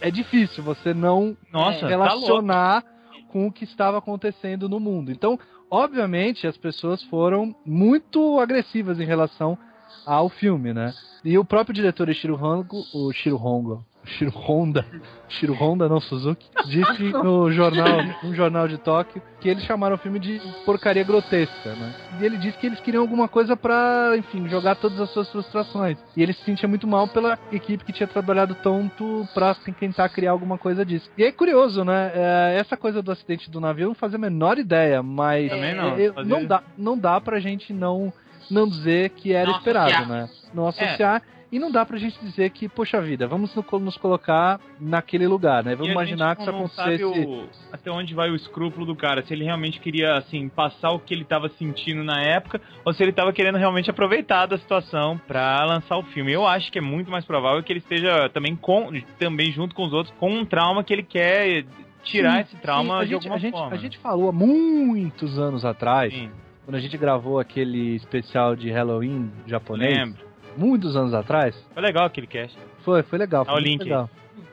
é difícil você não Nossa, tá relacionar com o que estava acontecendo no mundo. Então, obviamente, as pessoas foram muito agressivas em relação ao filme, né? E o próprio diretor Ishiro Hongo, o Shiro Hongo, Shiro Honda, Shiro Honda, não Suzuki, disse no jornal, um jornal de Tóquio, que eles chamaram o filme de porcaria grotesca, né? E ele disse que eles queriam alguma coisa pra, enfim, jogar todas as suas frustrações. E ele se sentia muito mal pela equipe que tinha trabalhado tanto pra assim, tentar criar alguma coisa disso. E é curioso, né? É, essa coisa do acidente do navio eu não fazia a menor ideia, mas Também não, fazia- não dá, não dá pra gente não não dizer que era Não esperado, associar. né? Não associar. E não dá pra gente dizer que, poxa vida, vamos no- nos colocar naquele lugar, né? Vamos E imaginar gente que isso acontecesse. o- até onde vai o escrúpulo do cara. Se ele realmente queria, assim, passar o que ele tava sentindo na época, ou se ele tava querendo realmente aproveitar da situação pra lançar o filme. Eu acho que é muito mais provável que ele esteja também, com, também junto com os outros, com um trauma que ele quer tirar Sim, esse trauma sim, a de gente, alguma a gente, forma. A gente falou há muitos anos atrás, Sim, quando a gente gravou aquele especial de Halloween japonês, lembro. muitos anos atrás. Foi legal aquele cast. Foi, foi legal. Foi o link legal.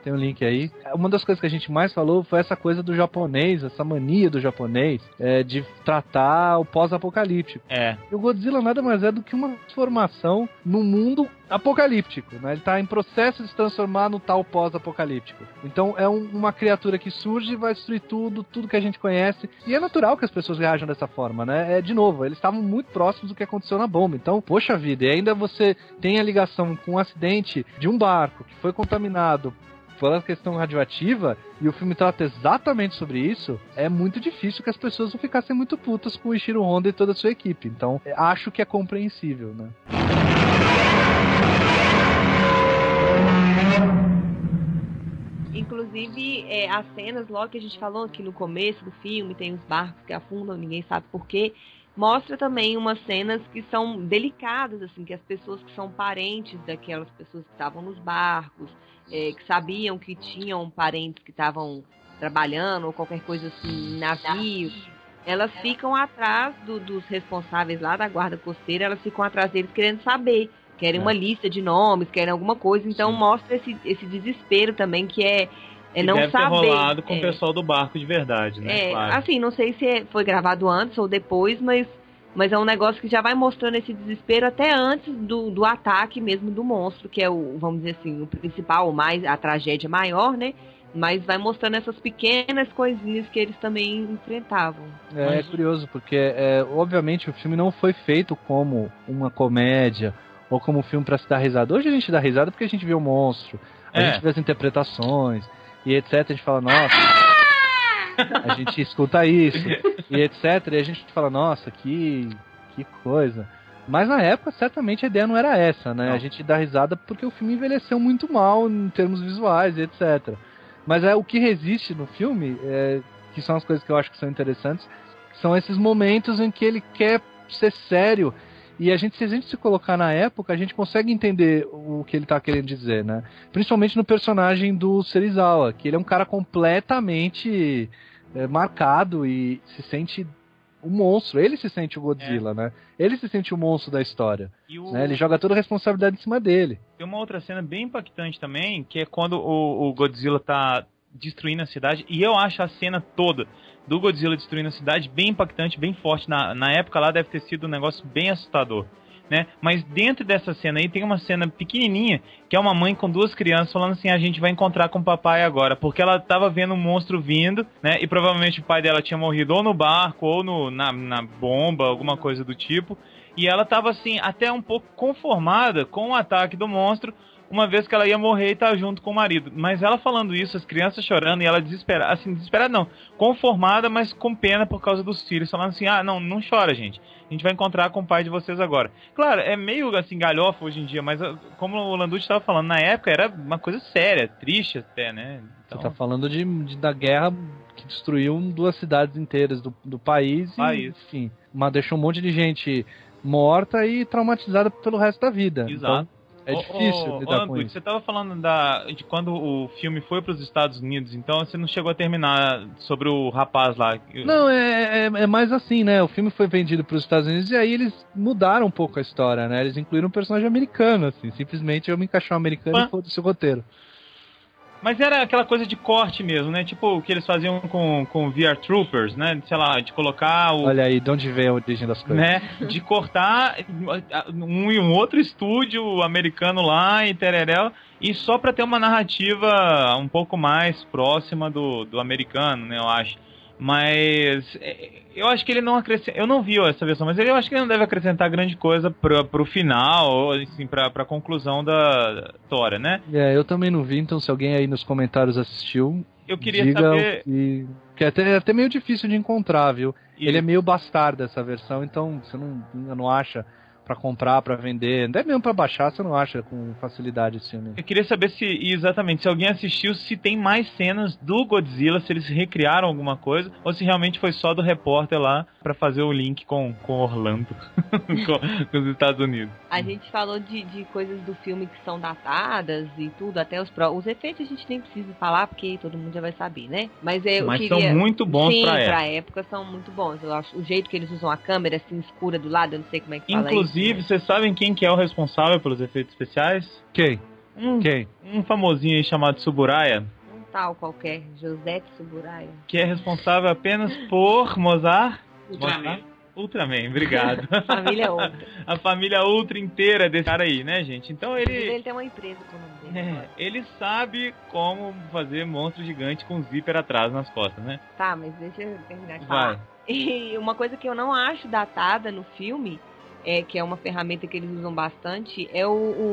Tem um link aí. Uma das coisas que a gente mais falou foi essa coisa do japonês, essa mania do japonês é, de tratar o pós-apocalíptico. É. E o Godzilla nada mais é do que uma transformação no mundo apocalíptico, né? Ele tá em processo de se transformar no tal pós-apocalíptico. Então é um- uma criatura que surge e vai destruir tudo, tudo que a gente conhece. E é natural que as pessoas reajam dessa forma, né? É de novo, eles estavam muito próximos do que aconteceu na bomba. Então, poxa vida, e ainda você tem a ligação com um acidente de um barco que foi contaminado pela questão radioativa, e o filme trata exatamente sobre isso, é muito difícil que as pessoas não ficassem muito putas com o Ishiro Honda e toda a sua equipe. Então, é, acho que é compreensível, né? Inclusive, é, as cenas, logo que a gente falou aqui no começo do filme, tem os barcos que afundam, ninguém sabe porquê. Mostra também umas cenas que são delicadas, assim, que as pessoas que são parentes daquelas pessoas que estavam nos barcos, é, que sabiam que tinham parentes que estavam trabalhando ou qualquer coisa assim, em navio, elas ficam atrás do- dos responsáveis lá da guarda costeira, elas ficam atrás deles querendo saber. Querem É. uma lista de nomes, querem alguma coisa, então Sim. mostra esse, esse desespero também, que é, é não deve saber. ter rolado com é. o pessoal do barco de verdade, né? É, claro. assim, não sei se é- foi gravado antes ou depois, mas, mas é um negócio que já vai mostrando esse desespero até antes do, do ataque mesmo do monstro, que é o, vamos dizer assim, o principal, o mais, a tragédia maior, né? Mas vai mostrando essas pequenas coisinhas que eles também enfrentavam. É, Mas- é curioso, porque é, obviamente o filme não foi feito como uma comédia ou como um filme pra se dar risada. Hoje a gente dá risada porque a gente vê o monstro, a É. gente vê as interpretações e etc. A gente fala, nossa. A gente escuta isso e etc. E a gente fala, nossa, que, que coisa. Mas na época, certamente a ideia não era essa, né? Não. A gente dá risada porque o filme envelheceu muito mal em termos visuais e etc. Mas é o que resiste no filme, é, que são as coisas que eu acho que são interessantes, São esses momentos em que ele quer ser sério. E a gente, se a gente se colocar na época, a gente consegue entender o que ele tá querendo dizer, né? Principalmente no personagem do Serizawa, que ele é um cara completamente é, marcado e se sente um monstro. Ele se sente o Godzilla, né? Ele se sente o monstro da história. O... né? Ele joga toda a responsabilidade em cima dele. Tem uma outra cena bem impactante também, que é quando o, o Godzilla tá destruindo a cidade. E eu acho a cena toda do Godzilla destruindo a cidade bem impactante, bem forte. Na, na época lá deve ter sido um negócio bem assustador. Né? Mas dentro dessa cena aí tem uma cena pequenininha que é uma mãe com duas crianças falando assim: a gente vai encontrar com o papai agora, porque ela tava vendo um monstro vindo, né? E provavelmente o pai dela tinha morrido ou no barco ou no, na, na bomba, alguma coisa do tipo. E ela tava assim, até um pouco conformada com o ataque do monstro, uma vez que ela ia morrer e tá junto com o marido. Mas ela falando isso, as crianças chorando e ela desesperada, assim, desesperada não, conformada, mas com pena por causa dos filhos, falando assim: "Ah, não, não chora, gente. A gente vai encontrar com o pai de vocês agora". Claro, é meio assim galhofa hoje em dia, mas ah, como o Landucci estava falando, na época era uma coisa séria, triste até, né? Então, Você tá falando de, de- da guerra que destruiu duas cidades inteiras do, do país, País. e, enfim, uma, deixou um monte de gente morta e traumatizada pelo resto da vida. Exato. Então, é difícil ô, lidar ô. Você tava falando da, de quando o filme foi para os Estados Unidos, então você não chegou a terminar sobre o rapaz lá. Não, é, é, é mais assim, né? O filme foi vendido para os Estados Unidos e aí eles mudaram um pouco a história, né? Eles incluíram um personagem americano, assim. Simplesmente eu me encaixei um americano e foda-se o roteiro. Mas era aquela coisa de corte mesmo, né? Tipo o que eles faziam com, com VR Troopers, né? Sei lá, de colocar o. Olha aí, de onde vem a origem das coisas. né? De cortar um e um outro estúdio americano lá em Tereréu e só pra ter uma narrativa um pouco mais próxima do, do americano, né? Eu acho. Mas é, eu acho que ele não acrescenta. Eu não vi essa versão, mas ele, eu acho que ele não deve acrescentar grande coisa pro, pro final, ou assim, pra, pra conclusão da história, né? É, eu também não vi, então se alguém aí nos comentários assistiu, Eu queria diga saber. que... que é até, é até meio difícil de encontrar, viu? e- Ele é meio bastardo essa versão, então você não, não acha pra comprar, pra vender, até mesmo pra baixar, você não acha com facilidade esse filme. Eu queria saber se, exatamente, se alguém assistiu, se tem mais cenas do Godzilla, se eles recriaram alguma coisa, ou se realmente foi só do repórter lá pra fazer o link com, com Orlando, com, com os Estados Unidos. A gente falou de, de coisas do filme que são datadas e tudo, até os pró- Os efeitos a gente nem precisa falar, porque todo mundo já vai saber, né? Mas eu Mas queria... são muito bons Sim, pra pra época. época são muito bons. Eu acho o jeito que eles usam a câmera assim escura do lado, eu não sei como é que fala Inclusive, vocês sabem quem que é o responsável pelos efeitos especiais? Quem? Um, Quem? um famosinho aí chamado Suburaya, Um tal qualquer, José Tsuburaya. que é responsável apenas por Mozart. Ultraman. Ultraman, obrigado. Família outra. a família Ultra inteira desse cara aí, né, gente? Então ele. Ele tem uma empresa com o nome dele. É, ele sabe como fazer monstro gigante com zíper atrás nas costas, né? Tá, mas deixa eu terminar de Vai. falar. E uma coisa que eu não acho datada no filme, é, que é uma ferramenta que eles usam bastante, é o,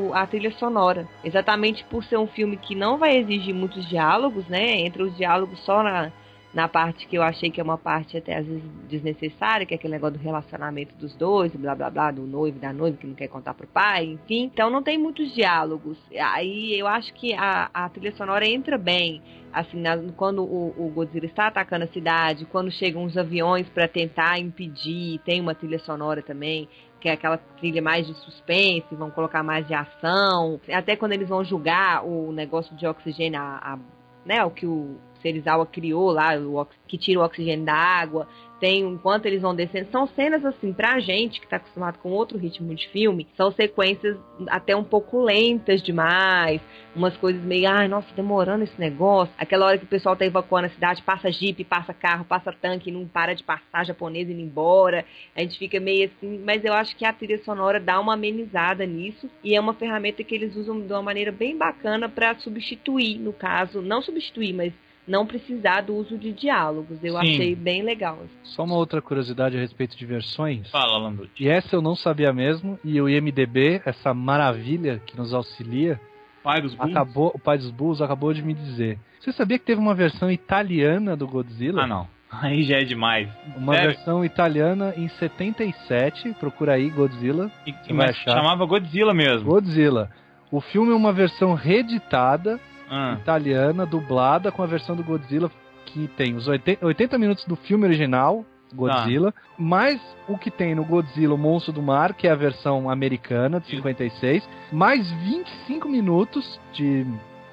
o- a trilha sonora. Exatamente por ser um filme que não vai exigir muitos diálogos, né? Entra os diálogos só na, na parte que eu achei que é uma parte até às vezes desnecessária, que é aquele negócio do relacionamento dos dois, blá blá blá, do noivo da noiva que não quer contar pro pai, enfim. Então não tem muitos diálogos. Aí eu acho que a, a trilha sonora entra bem assim, na- quando o, o Godzilla está atacando a cidade, quando chegam os aviões para tentar impedir, tem uma trilha sonora também, que é aquela trilha mais de suspense, vão colocar mais de ação, até quando eles vão julgar o negócio de oxigênio, a, a- né, o que o Serizawa criou lá, o que tira o oxigênio da água, tem enquanto eles vão descendo, são cenas assim, pra gente que tá acostumado com outro ritmo de filme, são sequências até um pouco lentas demais, umas coisas meio, ai, nossa, demorando esse negócio. Aquela hora que o pessoal tá evacuando a cidade, passa jipe, passa carro, passa tanque, não para de passar japonês indo embora. A gente fica meio assim, mas eu acho que a trilha sonora dá uma amenizada nisso e é uma ferramenta que eles usam de uma maneira bem bacana para substituir, no caso, não substituir, mas não precisar do uso de diálogos. Eu Sim. achei bem legal. Só uma outra curiosidade a respeito de versões. Fala, Landucci. E essa eu não sabia mesmo, e o IMDB, essa maravilha que nos auxilia, Pai dos Bulls? acabou, o pai dos Bulls acabou de me dizer. Você sabia que teve uma versão italiana do Godzilla? Ah, não. Aí já é demais. Uma Sério? versão italiana em 77, procura aí Godzilla. E, mas chamava Godzilla mesmo. Godzilla. O filme é uma versão reeditada, Ah, italiana, dublada com a versão do Godzilla que tem os 80, 80 minutos do filme original Godzilla, mais o que tem no Godzilla, o Monstro do Mar, que é a versão americana de 56, mais 25 minutos de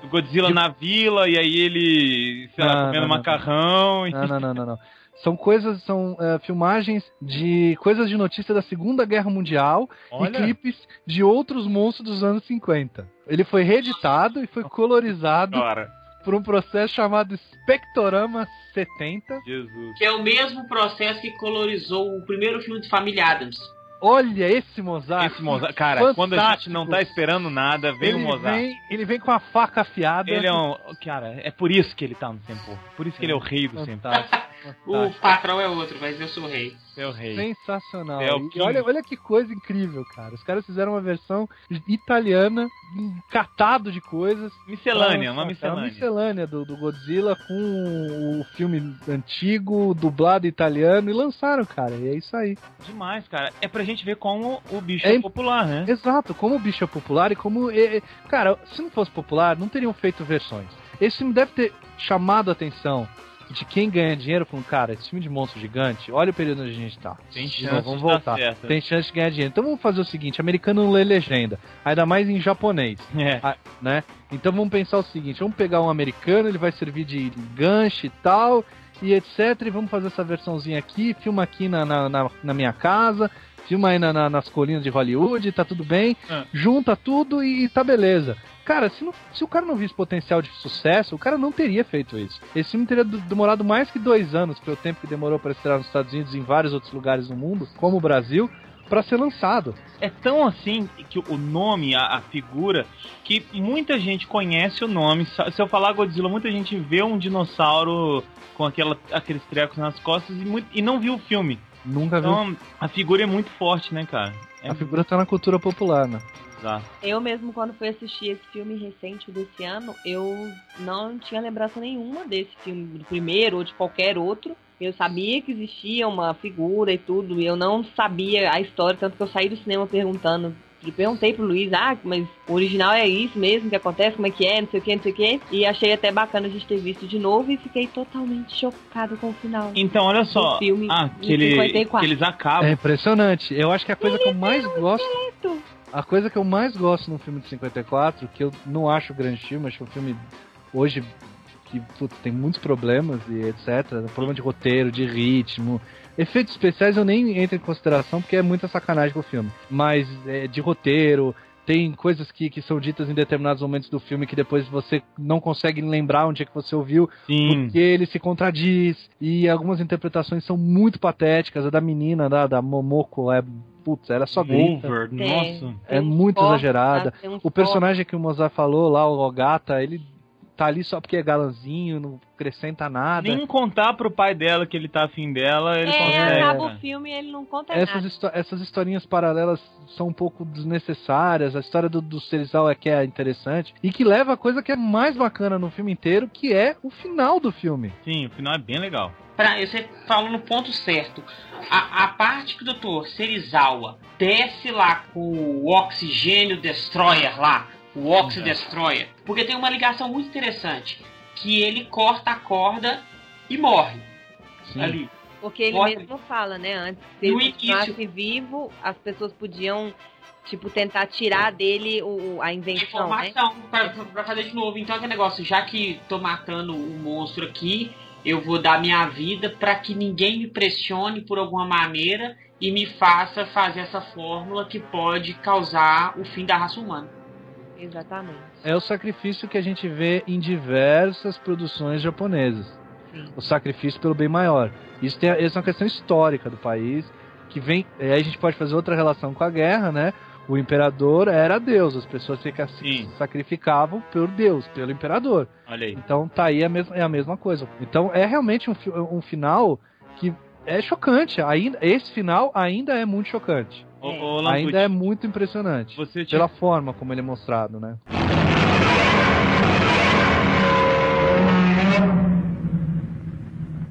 Godzilla De- na vila, e aí ele, sei lá, Não, comendo não, não, macarrão. e- Não, não, não, não, não. São coisas, são é, filmagens de coisas de notícia da Segunda Guerra Mundial e Olha, clipes de outros monstros dos anos 50. Ele foi reeditado e foi colorizado cara, por um processo chamado Spectorama 70. Jesus. Que é o mesmo processo que colorizou o primeiro filme de Família Adams. Olha esse Mozart. Esse Mozart, cara, Fantástico. quando a gente não tá esperando nada, vem ele o Mozart. Vem, ele vem com a faca afiada. Ele é um. Cara, é por isso que ele tá no Sempor. Por isso que ele é o rei do Sempor. O patrão é outro, mas eu sou o rei. É o rei. Sensacional. É o E olha, olha que coisa incrível, cara. Os caras fizeram uma versão italiana, um catado de coisas. Miscelânea, Pra uma. É uma miscelânea. miscelânea do, do Godzilla com o filme antigo, dublado italiano, e lançaram, cara. E é isso aí. Demais, cara. É pra gente ver como o bicho É é, popular, né? Exato, como o bicho é popular e como. é- é- cara, se não fosse popular, não teriam feito versões. Esse filme deve ter chamado a atenção de quem ganha dinheiro, falando, cara, esse filme de monstro gigante, olha o período onde a gente tá. Tem chance novo, vamos voltar. Tem chance de ganhar dinheiro. Então vamos fazer o seguinte: americano não lê legenda, ainda mais em japonês, É. né? Então vamos pensar o seguinte: vamos pegar um americano, ele vai servir de gancho e tal, e etc. E vamos fazer essa versãozinha aqui, filma aqui na, na, na, na minha casa, filma aí na- na- nas colinas de Hollywood, tá tudo bem, Ah. junta tudo e tá beleza. Cara, se, não- se o cara não visse potencial de sucesso, o cara não teria feito isso. Esse filme teria demorado mais que dois anos, pelo tempo que demorou para estrear nos Estados Unidos e em vários outros lugares do mundo, como o Brasil, para ser lançado. É tão assim que o nome, a, a figura, que muita gente conhece o nome. Se eu falar Godzilla, muita gente vê um dinossauro com aquela, aqueles trecos nas costas e, muito- e não viu o filme. Nunca viu. Então a figura é muito forte, né, cara? É A figura tá na cultura popular, né? Eu mesmo, quando fui assistir esse filme recente desse ano, eu não tinha lembrança nenhuma desse filme, do primeiro ou de qualquer outro. Eu sabia que existia uma figura e tudo, e eu não sabia a história, tanto que eu saí do cinema perguntando. E perguntei pro Luiz, ah, mas o original é isso mesmo que acontece, como é que é, não sei o que, não sei o que. E achei até bacana a gente ter visto de novo e fiquei totalmente chocado com o final. Então, olha só. filme Ah, que, ele, 54. que eles acabam. É impressionante. Eu acho que a coisa que eu mais gosto. A coisa que eu mais gosto no filme de 54, que eu não acho grande filme, acho um filme hoje que putz, tem muitos problemas e etc. Problema de roteiro, de ritmo. Efeitos especiais eu nem entro em consideração porque é muita sacanagem com o filme. Mas é, de roteiro, tem coisas que, que são ditas em determinados momentos do filme que depois você não consegue lembrar onde é que você ouviu, Sim. porque ele se contradiz e algumas interpretações são muito patéticas. A da menina, da, da Momoko, é. Putz, ela só grita. Over, Tem- nossa. É muito exagerada. tá? O personagem que o Mozart falou lá, o Ogata, ele tá ali só porque é galanzinho, não acrescenta nada. Nem contar pro pai dela que ele tá afim dela, ele É, consegue. acaba o filme e ele não conta Essas, nada. histó- essas historinhas paralelas são um pouco desnecessárias. A história do, do Serizawa é que é interessante. E que leva a coisa que é mais bacana no filme inteiro, que é o final do filme. Sim, o final é bem legal. Pra, você falou no ponto certo. A, a parte que o Dr. Serizawa desce lá com o Oxigênio Destroyer lá, o Oxy Uhum. Destroyer, porque tem uma ligação muito interessante, que ele corta a corda e morre Sim. ali. Porque ele Pode. mesmo fala, né? Antes, se No ele continuasse vivo, as pessoas podiam, tipo, tentar tirar dele o, a invenção, né? informação pra, pra fazer de novo. Então aquele negócio, já que tô matando o monstro aqui, eu vou dar minha vida pra que ninguém me pressione por alguma maneira e me faça fazer essa fórmula que pode causar o fim da raça humana. Exatamente. É o sacrifício que a gente vê em diversas produções japonesas. Sim. o sacrifício pelo bem maior. Isso, tem, isso é uma questão histórica do país, que vem. Aí a gente pode fazer outra relação com a guerra, né? O imperador era Deus, as pessoas se Sim. sacrificavam por Deus, pelo imperador. Olha aí. Então tá aí a mesma, é a mesma coisa. Então é realmente um, um final que é chocante. Ainda, esse final ainda é muito chocante. Ô, ô, Lambuti, Ainda é muito impressionante. você tinha Pela forma como ele é mostrado, né?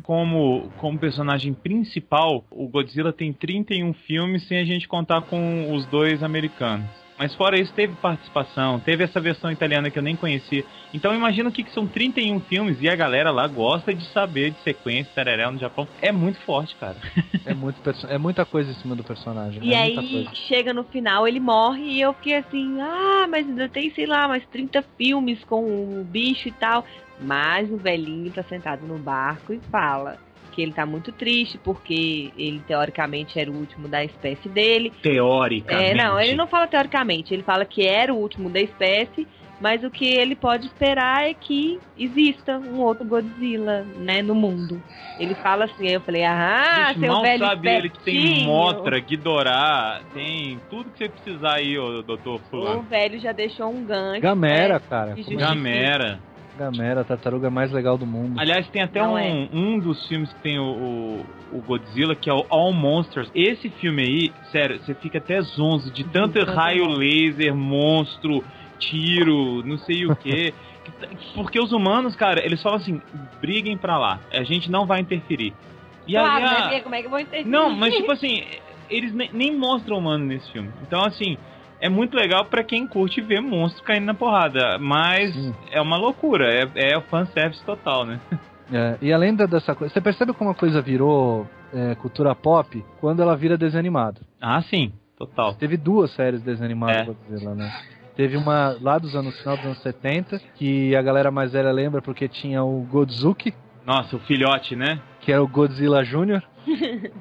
como, como personagem principal, o Godzilla tem 31 filmes sem a gente contar com os dois americanos. Mas fora isso, teve participação, teve essa versão italiana que eu nem conhecia. Então imagina o que, que são 31 filmes e a galera lá gosta de saber de sequência, tereréu no Japão. É muito forte, cara. É, muito é muita coisa em cima do personagem. E é aí, muita coisa. chega no final, ele morre e eu fiquei assim, ah, mas ainda tem, sei lá, mais 30 filmes com o bicho e tal. Mas o velhinho tá sentado no barco e fala que ele tá muito triste porque ele teoricamente era o último da espécie dele. Teoricamente. É, não, ele não fala teoricamente, ele fala que era o último da espécie, mas o que ele pode esperar é que exista um outro Godzilla, né, no mundo. Ele fala assim, aí eu falei, ah, Bicho, seu mal velho sabe ele que tem espertinho." Motra, Ghidorah, tem tudo que você precisar aí, ô doutor O fulano. velho já deixou um gancho. Gamera, né? cara. é? Gamera. Gamera, a tartaruga mais legal do mundo. Aliás, tem até Não um, é. um dos filmes que tem o, o, o Godzilla, que é o All Monsters. Esse filme aí, sério, você fica até zonzo de tanto raio laser, monstro, tiro, não sei o quê. Porque os humanos, cara, eles falam assim, briguem pra lá, a gente não vai interferir. E Claro, ali a- né? Como é que eu vou interferir? Não, mas tipo assim, eles ne- nem mostram humano nesse filme. Então, assim, é muito legal pra quem curte ver monstro caindo na porrada. Mas Sim. é uma loucura, é, é o fanservice total, né? É, e além da- dessa coisa, você percebe como a coisa virou é, cultura pop quando ela vira desenho animado. Ah, sim, total. Teve duas séries de desenho animado É. Godzilla, né? Teve uma lá dos anos final dos anos 70, que a galera mais velha lembra porque tinha o Godzuki, Nossa, o filhote, né? que era o Godzilla Jr.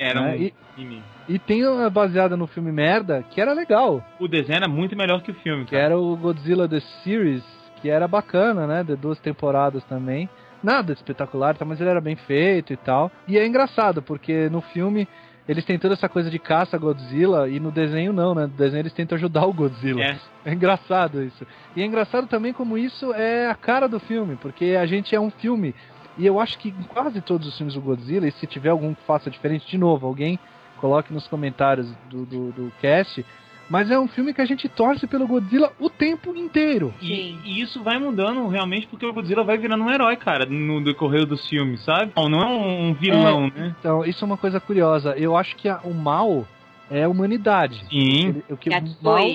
Era né? um. E, e tem uma baseada no filme Merda, que era legal, O desenho era muito melhor que o filme, que cara. era o Godzilla The Series, que era bacana, né? De duas temporadas também. Nada espetacular, tá? mas ele era bem feito e tal. E é engraçado, porque no filme eles têm toda essa coisa de caça Godzilla e no desenho não, né? No desenho eles tentam ajudar o Godzilla. É. É engraçado isso. E é engraçado também como isso é a cara do filme, porque a gente é um filme. E eu acho que em quase todos os filmes do Godzilla, e se tiver algum que faça diferente, de novo, alguém coloque nos comentários do, do, do cast. Mas é um filme que a gente torce pelo Godzilla o tempo inteiro. E, e isso vai mudando realmente porque o Godzilla vai virando um herói, cara, no decorrer dos filmes, sabe? Não, não é um vilão, né? Então, isso é uma coisa curiosa. Eu acho que a- o mal é a humanidade. Sim. Ele- o que o Yatsui. mal,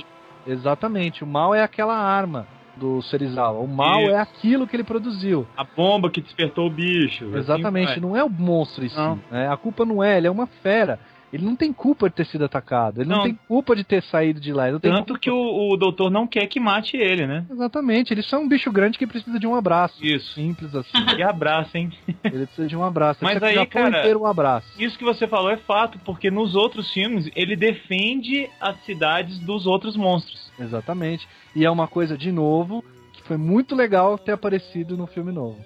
exatamente, o mal é aquela arma do Serizawa. O mal Isso. é aquilo que ele produziu. A bomba que despertou o bicho. assim Exatamente, vai. não é o monstro em si. Né? A culpa não é, ele é uma fera. Ele não tem culpa de ter sido atacado. Ele não, Não. tem culpa de ter saído de lá. Tanto culpa. que o, o doutor não quer que mate ele, né? Exatamente, ele só é um bicho grande que precisa de um abraço. Isso. Simples assim. Que abraço, hein? ele precisa de um abraço. Ele Mas o aí, cara, inteiro um abraço. Isso que você falou é fato, porque nos outros filmes ele defende as cidades dos outros monstros. Exatamente. E é uma coisa, de novo, que foi muito legal ter aparecido no filme novo.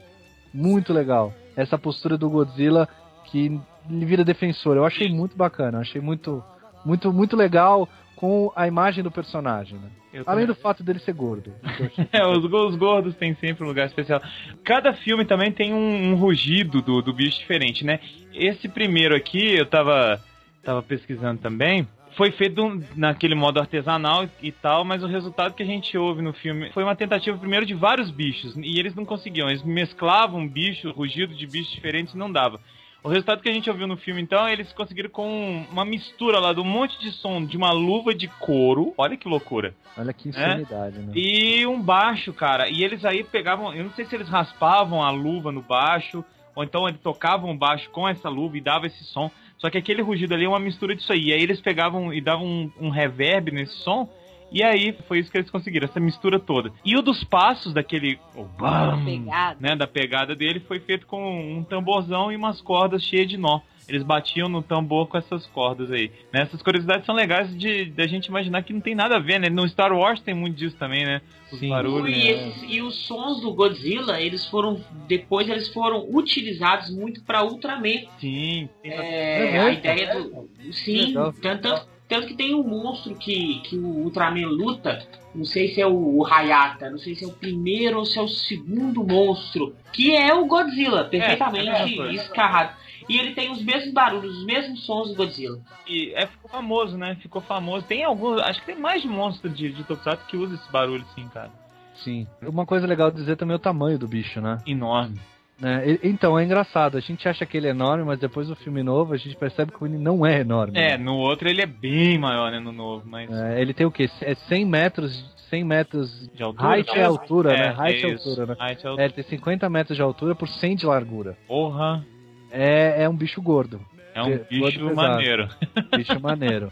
Muito legal. Essa postura do Godzilla que ele vira defensor. Eu achei muito bacana. Achei muito, muito, muito legal com a imagem do personagem. né? Além do fato dele ser gordo. É, os, os gordos têm sempre um lugar especial. Cada filme também tem um, um rugido do, do bicho diferente, né? Esse primeiro aqui, eu tava, tava pesquisando também. Foi feito naquele modo artesanal e tal, mas o resultado que a gente ouve no filme foi uma tentativa primeiro de vários bichos. E eles não conseguiam. Eles mesclavam bicho, rugido de bichos diferentes e não dava. O resultado que a gente ouviu no filme, então, eles conseguiram com uma mistura lá de um monte de som de uma luva de couro. Olha que loucura. Olha que insanidade, né? E um baixo, cara. E eles aí pegavam. Eu não sei se eles raspavam a luva no baixo. Ou então eles tocavam o baixo com essa luva e dava esse som. Só que aquele rugido ali é uma mistura disso aí. E aí eles pegavam e davam um, um reverb nesse som. E aí foi isso que eles conseguiram, essa mistura toda. E o dos passos daquele. O bam, Pegada. né, da pegada dele foi feito com um tamborzão e umas cordas cheias de nó. Eles batiam no tambor com essas cordas aí. Né, Essas curiosidades são legais de da gente imaginar que não tem nada a ver, né? No Star Wars tem muito disso também, né? Os Sim. barulhos. E, esses- e os sons do Godzilla, eles foram. Depois eles foram utilizados muito pra Ultraman. Sim, tem É, É a ideia do. Sim, Legal. tanto, tanto, que tem um monstro que, que o Ultraman luta. Não sei se é o, o Hayata, não sei se é o primeiro ou se é o segundo monstro. Que é o Godzilla, é perfeitamente mesma coisa. escarrado. E ele tem os mesmos barulhos, os mesmos sons do Godzilla. E é, ficou famoso, né? Ficou famoso. Tem alguns. Acho que tem mais de monstro de, de Tokusatsu que usa esse barulho assim, cara. Sim. Uma coisa legal de dizer também é o tamanho do bicho, né? Enorme. Né? Então, é engraçado, a gente acha que ele é enorme, mas depois do filme novo a gente percebe que ele não é enorme. É, né? no outro ele é bem maior, né, no novo, mas... É, ele tem o quê? É 100 metros, 100 metros De altura? height é altura, né? Height é altura, né? Height é altura. ele tem 50 metros de altura por 100 de largura. Porra, É, é um bicho gordo. é um bicho maneiro. Bicho maneiro.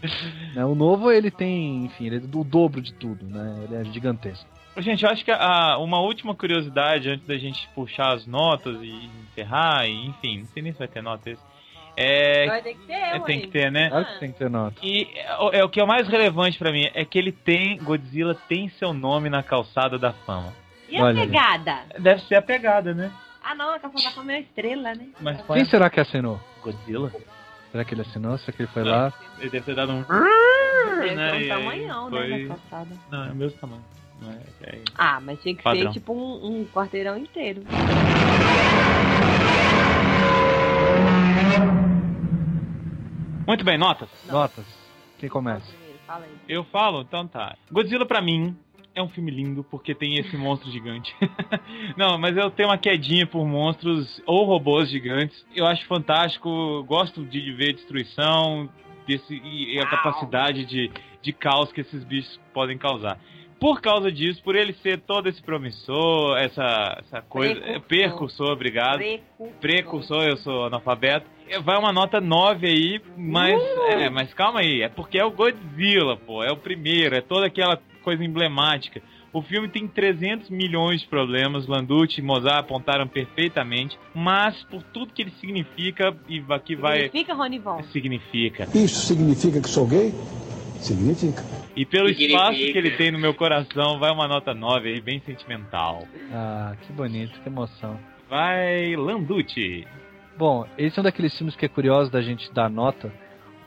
Né, O novo, ele tem, enfim, ele é do dobro de tudo, né? Ele é gigantesco. Gente, eu acho que a- uma última curiosidade antes da gente puxar as notas e encerrar, e, enfim, não sei nem se vai ter nota esse. É, Vai ter que ter, é, tem que ter, né? Claro que tem que ter nota. E é, o- é o que é o mais relevante pra mim, é que ele tem, Godzilla tem seu nome na calçada da fama. E a Olha aí. pegada? Deve ser a pegada, né? Ah não, a calçada da fama é uma estrela, né? Mas Quem será que assinou? Godzilla? Será que ele assinou? Será que ele foi Não. lá? Ele deve ter dado um... Deve né, um aí tamanhão, foi- né, na calçada. Não, é o mesmo tamanho. É, é- Ah, mas tinha que Padrão. ser tipo um, um quarteirão inteiro. Muito bem, notas. Notas. Quem começa? Eu falo? Então tá. Godzilla pra mim é um filme lindo porque tem esse monstro gigante. Não, mas eu tenho uma quedinha por monstros ou robôs gigantes. Eu acho fantástico, gosto de ver destruição e e a capacidade de, de caos que esses bichos podem causar. Por causa disso, por ele ser todo esse promissor, essa, essa coisa. Precursor. Percursor, obrigado. Precursor. Precursor, eu sou analfabeto. Vai uma nota 9 aí, mas. É, mas calma aí, é porque é o Godzilla, pô. É o primeiro, é toda aquela coisa emblemática. O filme tem 300 milhões de problemas, Landucci e Mozart apontaram perfeitamente, mas por tudo que ele significa, e aqui vai. Significa, Rony Von? Significa. Isso significa que sou gay? Significa. E pelo Significa. espaço que ele tem no meu coração, vai uma nota 9 aí, bem sentimental. Ah, que bonito, que emoção. Vai Landucci. Bom, esse é um daqueles filmes que é curioso da gente dar nota,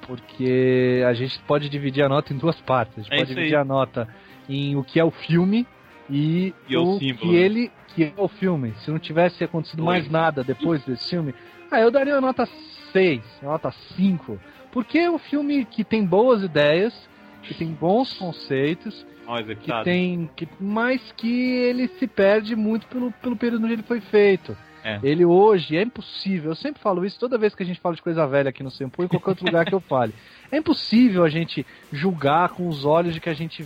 porque a gente pode dividir a nota em duas partes. A gente É pode isso aí. dividir a nota em o que é o filme e, E o o símbolo, que né? ele que é o filme. Se não tivesse acontecido Oi. mais nada depois desse filme, ah, eu daria uma nota 6, uma nota 5, porque é um filme que tem boas ideias, que tem bons conceitos, que tem que mas que ele se perde muito pelo, pelo período onde ele foi feito. É. Ele hoje é impossível, eu sempre falo isso toda vez que a gente fala de coisa velha aqui no Sempo, em qualquer outro lugar que eu fale. É impossível a gente julgar com os olhos de que a gente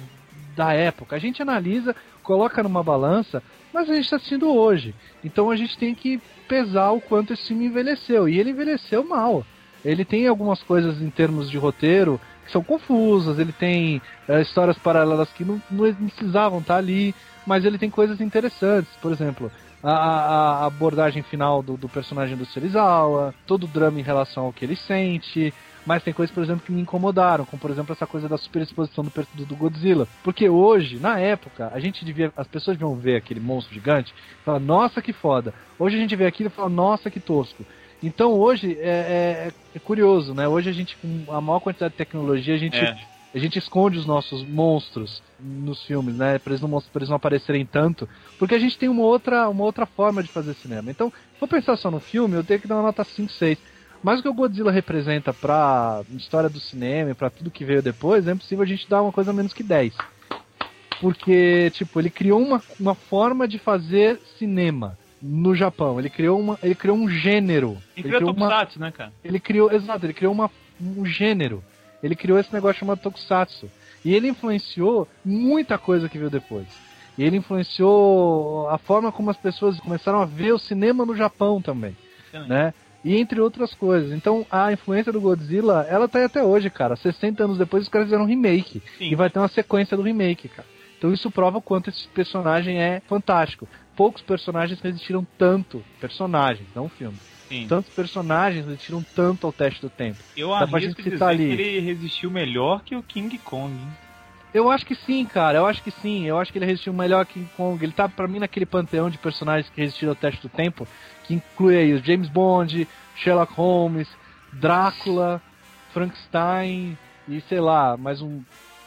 da época. A gente analisa, coloca numa balança, mas a gente está assistindo hoje. Então a gente tem que pesar o quanto esse filme envelheceu. E ele envelheceu mal. Ele tem algumas coisas em termos de roteiro que são confusas, ele tem eh, histórias paralelas que não, não precisavam estar ali, mas ele tem coisas interessantes. Por exemplo, a, a- a abordagem final do, do personagem do Serizawa, todo o drama em relação ao que ele sente. Mas tem coisas, por exemplo, que me incomodaram, como por exemplo essa coisa da superexposição do, do, Godzilla. Porque hoje, na época, a gente devia. As pessoas deviam ver aquele monstro gigante e falar, nossa que foda. Hoje a gente vê aquilo e fala, nossa que tosco. Então hoje é, é- é curioso, né? Hoje a gente, com a maior quantidade de tecnologia, a gente É. a gente esconde os nossos monstros nos filmes, né? Pra eles não, pra eles não aparecerem tanto. Porque a gente tem uma outra, uma outra forma de fazer cinema. Então, se for pensar só no filme, eu tenho que dar uma nota 5, 6. Mas o que o Godzilla representa pra história do cinema e pra tudo que veio depois, é impossível a gente dar uma coisa menos que 10. Porque, tipo, ele criou uma, uma forma de fazer cinema no Japão. Ele criou, uma, ele criou um gênero. E Ele criou criou uma, Tokusatsu, né, cara? ele criou, exato, ele criou uma, um gênero. Ele criou esse negócio chamado Tokusatsu. E ele influenciou muita coisa que veio depois. E ele influenciou a forma como as pessoas começaram a ver o cinema no Japão também, né? E entre outras coisas. Então a influência do Godzilla, ela tá aí até hoje, cara. 60 anos depois os caras fizeram um remake. Sim. E vai ter uma sequência do remake, cara. Então isso prova o quanto esse personagem é fantástico. Poucos personagens resistiram tanto, personagens, não filme. Sim. Tantos personagens resistiram tanto ao teste do tempo. Eu Dá pra arrisco gente dizer citar que ele resistiu melhor que o King Kong. hein? Eu acho que sim, cara. Eu acho que sim. Eu acho que ele resistiu melhor que King Kong. Ele tá, pra mim, naquele panteão de personagens que resistiram ao teste do tempo, que inclui aí os James Bond, Sherlock Holmes, Drácula, Frankenstein e sei lá, mais um.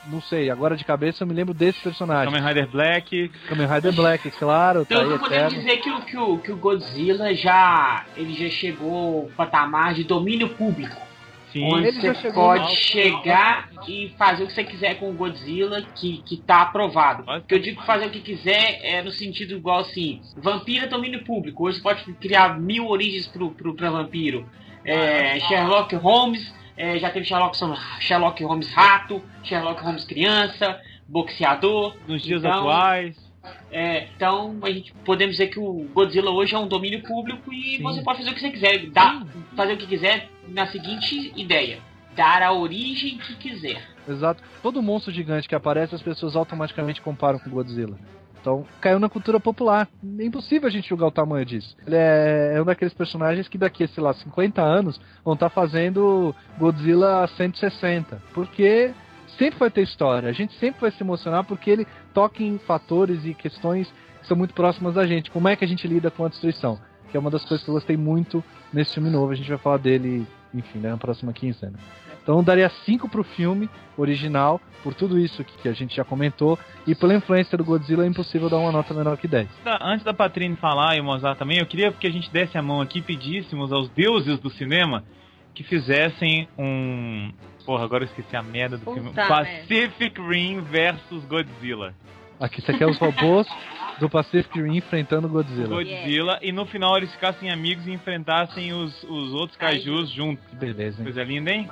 Não sei, agora de cabeça eu me lembro desse personagem. Kamen Rider Black. Kamen Rider Black, claro, tá Então aí eu podemos dizer que o, que, o, que o Godzilla já ele já chegou ao patamar de domínio público. Sim. onde você pode chegar e fazer o que você quiser com o Godzilla, que, que tá aprovado. Mas- Porque eu digo fazer o que quiser é no sentido igual assim, vampiro é domínio público, hoje você pode criar mil origens pro, pro, pra vampiro. É, Sherlock Holmes, é, já teve Sherlock, Sherlock Holmes rato, Sherlock Holmes criança, boxeador. Nos dias Então, atuais. É, então a gente podemos dizer que o Godzilla hoje é um domínio público e Sim. você pode fazer o que você quiser, dar, fazer o que quiser na seguinte ideia: dar a origem que quiser. Exato. Todo monstro gigante que aparece, as pessoas automaticamente comparam com Godzilla. Então, caiu na cultura popular. É impossível a gente julgar o tamanho disso. Ele é, é um daqueles personagens que daqui sei lá, 50 anos vão estar fazendo Godzilla 160. Porque sempre vai ter história. A gente sempre vai se emocionar porque ele toca em fatores e questões que são muito próximas da gente. Como é que a gente lida com a destruição? Que é uma das coisas que eu gostei muito nesse filme novo. A gente vai falar dele, enfim, né, na próxima quinzena. Então eu daria 5 pro filme original, por tudo isso que a gente já comentou, e pela influência do Godzilla é impossível dar uma nota menor que 10. Da- Antes da Patrine falar e o Mozart também, eu queria que a gente desse a mão aqui e pedíssemos aos deuses do cinema que fizessem um. Porra, agora eu esqueci a merda do Puta filme. merda. Pacific Rim versus Godzilla. Aqui você quer os robôs do Pacific Rim enfrentando Godzilla. Godzilla, e no final eles ficassem amigos e enfrentassem os, os outros kaijus juntos. Que beleza, hein? Coisa linda, hein?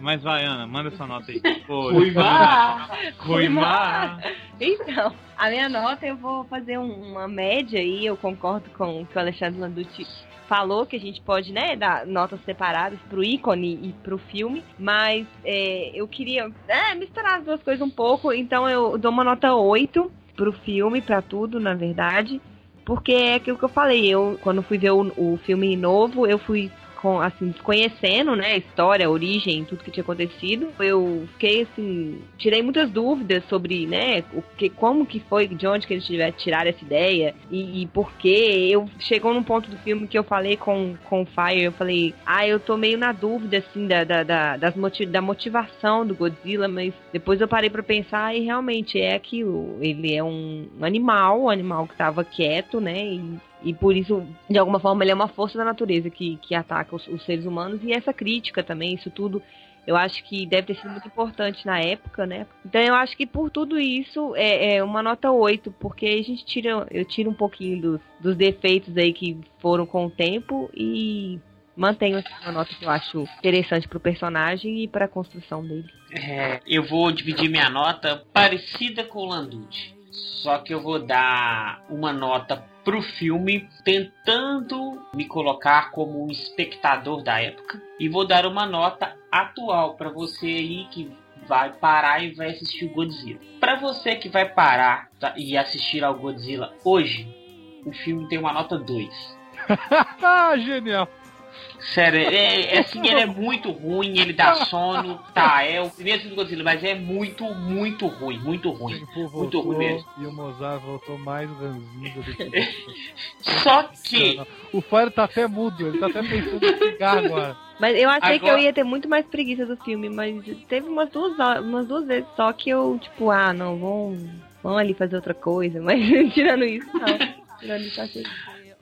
Mas vai, Ana, manda sua nota aí. Uiva! Ruimar. Então, a minha nota eu vou fazer um- uma média aí, eu concordo com o que o Alexandre Landucci falou, que a gente pode, né, dar notas separadas pro ícone e pro filme, mas é, eu queria é, misturar as duas coisas um pouco, então eu dou uma nota 8 pro filme, pra tudo, na verdade, porque é aquilo que eu falei, eu quando fui ver o, o filme novo, eu fui com, assim, desconhecendo, né, a história, a origem, tudo que tinha acontecido. Eu fiquei, assim, tirei muitas dúvidas sobre, né, o que, como que foi, de onde que eles tiveram tiraram essa ideia e, e por quê. Eu, chegou num ponto do filme que eu falei com, com o Fire, eu falei, ah, eu tô meio na dúvida, assim, da, da, da, das moti da motivação do Godzilla, mas depois eu parei pra pensar e realmente é aquilo. Ele é um animal, um animal que tava quieto, né, e e por isso, de alguma forma, ele é uma força da natureza que, que ataca os, os seres humanos. E essa crítica também, isso tudo, eu acho que deve ter sido muito importante na época, né? Então eu acho que por tudo isso é, é uma nota 8, porque a gente tira, eu tiro um pouquinho dos, dos defeitos aí que foram com o tempo e mantenho assim, uma nota que eu acho interessante pro personagem e pra construção dele. É, eu vou dividir minha nota parecida com o Landucci. Só que eu vou dar uma nota pro filme, tentando me colocar como um espectador da época. E vou dar uma nota atual para você aí que vai parar e vai assistir o Godzilla. Para você que vai parar e assistir ao Godzilla hoje, o filme tem uma nota 2. ah, genial! Sério, é, é assim, ele é muito ruim, ele dá sono, tá, é o primeiro filme do Godzilla, mas é muito, muito ruim, muito ruim. tempo Muito voltou ruim mesmo. E o Mozart voltou mais ranzinho do que. Só que, o Fire tá até mudo, ele tá até pensando em cigarro agora. Mas eu achei que eu Agora- ia ter muito mais preguiça do filme, mas teve umas duas, umas duas vezes só que eu, tipo, ah, não, vão, vão ali fazer outra coisa, mas tirando isso, não. Tirando isso, achei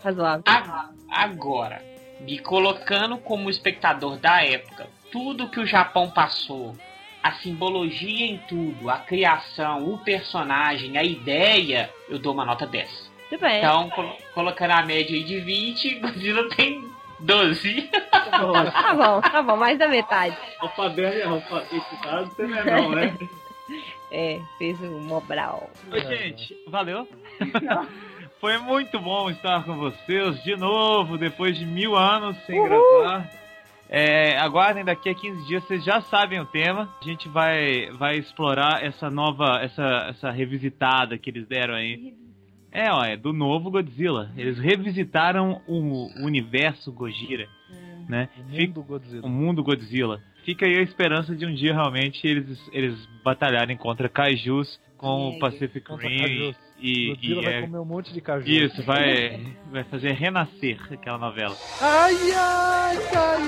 razoável. a- agora, me colocando como espectador da época, tudo que o Japão passou, a simbologia em tudo, a criação, o personagem, a ideia, eu dou uma nota 10. Tudo bem. Então, colo- colocando a média aí de 20, Godzilla tem 12. Tá bom, tá bom, mais da metade. Alfabeto, esse caso você não é não, né? É, fez o Mobral. Oi, gente, valeu? Foi muito bom estar com vocês de novo, depois de mil anos sem gravar. É, aguardem daqui a 15 dias, vocês já sabem o tema. A gente vai, vai explorar essa nova, essa, essa revisitada que eles deram aí. É, ó, é do novo Godzilla. Eles revisitaram o universo Gojira, né? O Fica- mundo Godzilla. o mundo Godzilla. Fica aí a esperança de um dia realmente eles, eles batalharem contra Kaijus com É, o Pacific Rim Kaijus. E, Godzilla e vai é- comer um monte de caju. isso, vai, vai fazer renascer aquela novela. Ai, ai, ai,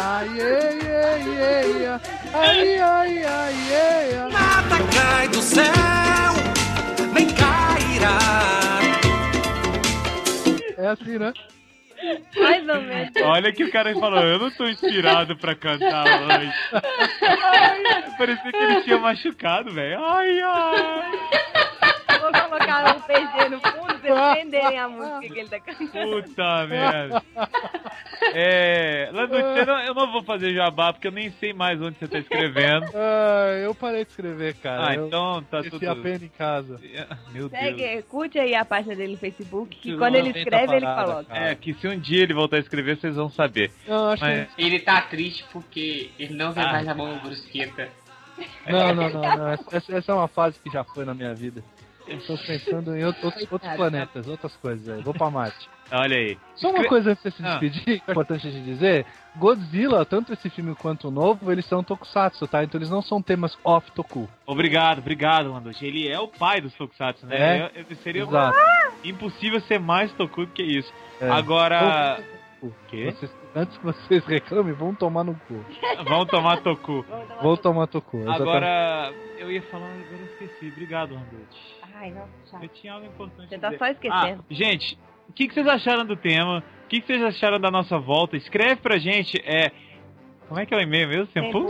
ai, ei, ei, ei, ai, ai, ai, ei, ai. Nada cai do céu, nem cairá. É assim, né? Mais ou menos. Olha que o cara falou, eu não tô inspirado pra cantar hoje. Ai, parecia que ele tinha machucado, velho. Ai, ai. Colocar um PG no fundo pra vocês entenderem a música que ele tá cantando. Puta merda. É. Landucci, eu não, eu não vou fazer jabá porque eu nem sei mais onde você tá escrevendo. Ah, eu parei de escrever, cara. Ah, eu então tá tudo. a pena em casa. Meu Deus. Segue, curte aí a página dele no Facebook, que quando ele escreve, ele parada, coloca. cara. É, que se um dia ele voltar a escrever, vocês vão saber. Não, acho Mas- Ele tá triste porque ele não vê Ah. mais a mão brusqueta. que. Não, não, não, não. Essa, essa é uma fase que já foi na minha vida. Eu tô pensando em outro- outros, outros planetas, outras coisas aí. Vou pra Marte. Olha aí. Só uma coisa antes de você se Ah. despedir, que é importante de dizer: Godzilla, tanto esse filme quanto o novo, eles são tokusatsu, tá? Então eles não são temas off toku. Obrigado, obrigado, Landucci. Ele é o pai dos Tokusatsu, né? É? Eu- eu- seria Exato. impossível ser mais Toku do que isso. É. Agora. O quê? Vocês- antes que vocês reclamem, vão tomar no cu. Vamos tomar Toku. Vão tomar toku. Agora, eu ia falar, agora eu esqueci. Obrigado, Landucci. Ai, não, chato. Eu tinha algo importante. Você tá dizer. só esquecendo. Ah, gente, o que, que vocês acharam do tema? O que, que vocês acharam da nossa volta? Escreve pra gente. É. Como é que é o e-mail mesmo? Sempu?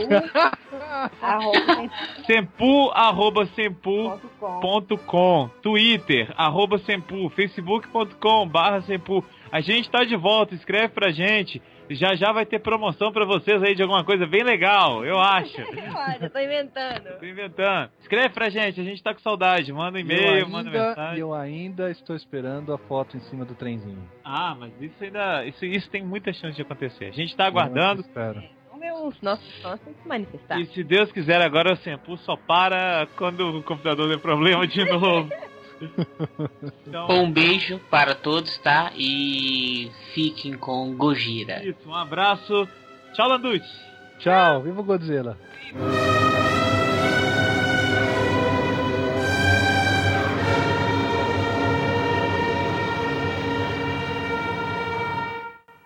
Sempu, arroba sempu. ponto com. Ponto com, Twitter, arroba Sempu, Facebook.com, barra Sempu. A gente tá de volta, escreve pra gente. Já já vai ter promoção pra vocês aí de alguma coisa bem legal, eu acho. Olha, eu tô inventando. Tô inventando. Escreve pra gente, a gente tá com saudade. Manda um e-mail, manda mensagem. Eu ainda estou esperando a foto em cima do trenzinho. Ah, mas isso ainda. Isso, isso tem muita chance de acontecer. A gente tá aguardando. Eu espero. Vamos ver os nossos fãs têm que se manifestar. E se Deus quiser, agora o Sempu só para quando o computador der problema de novo. Então, Um beijo para todos, tá? E fiquem com Gojira. isso, um abraço. Tchau, Landucci. Tchau, viva o Godzilla.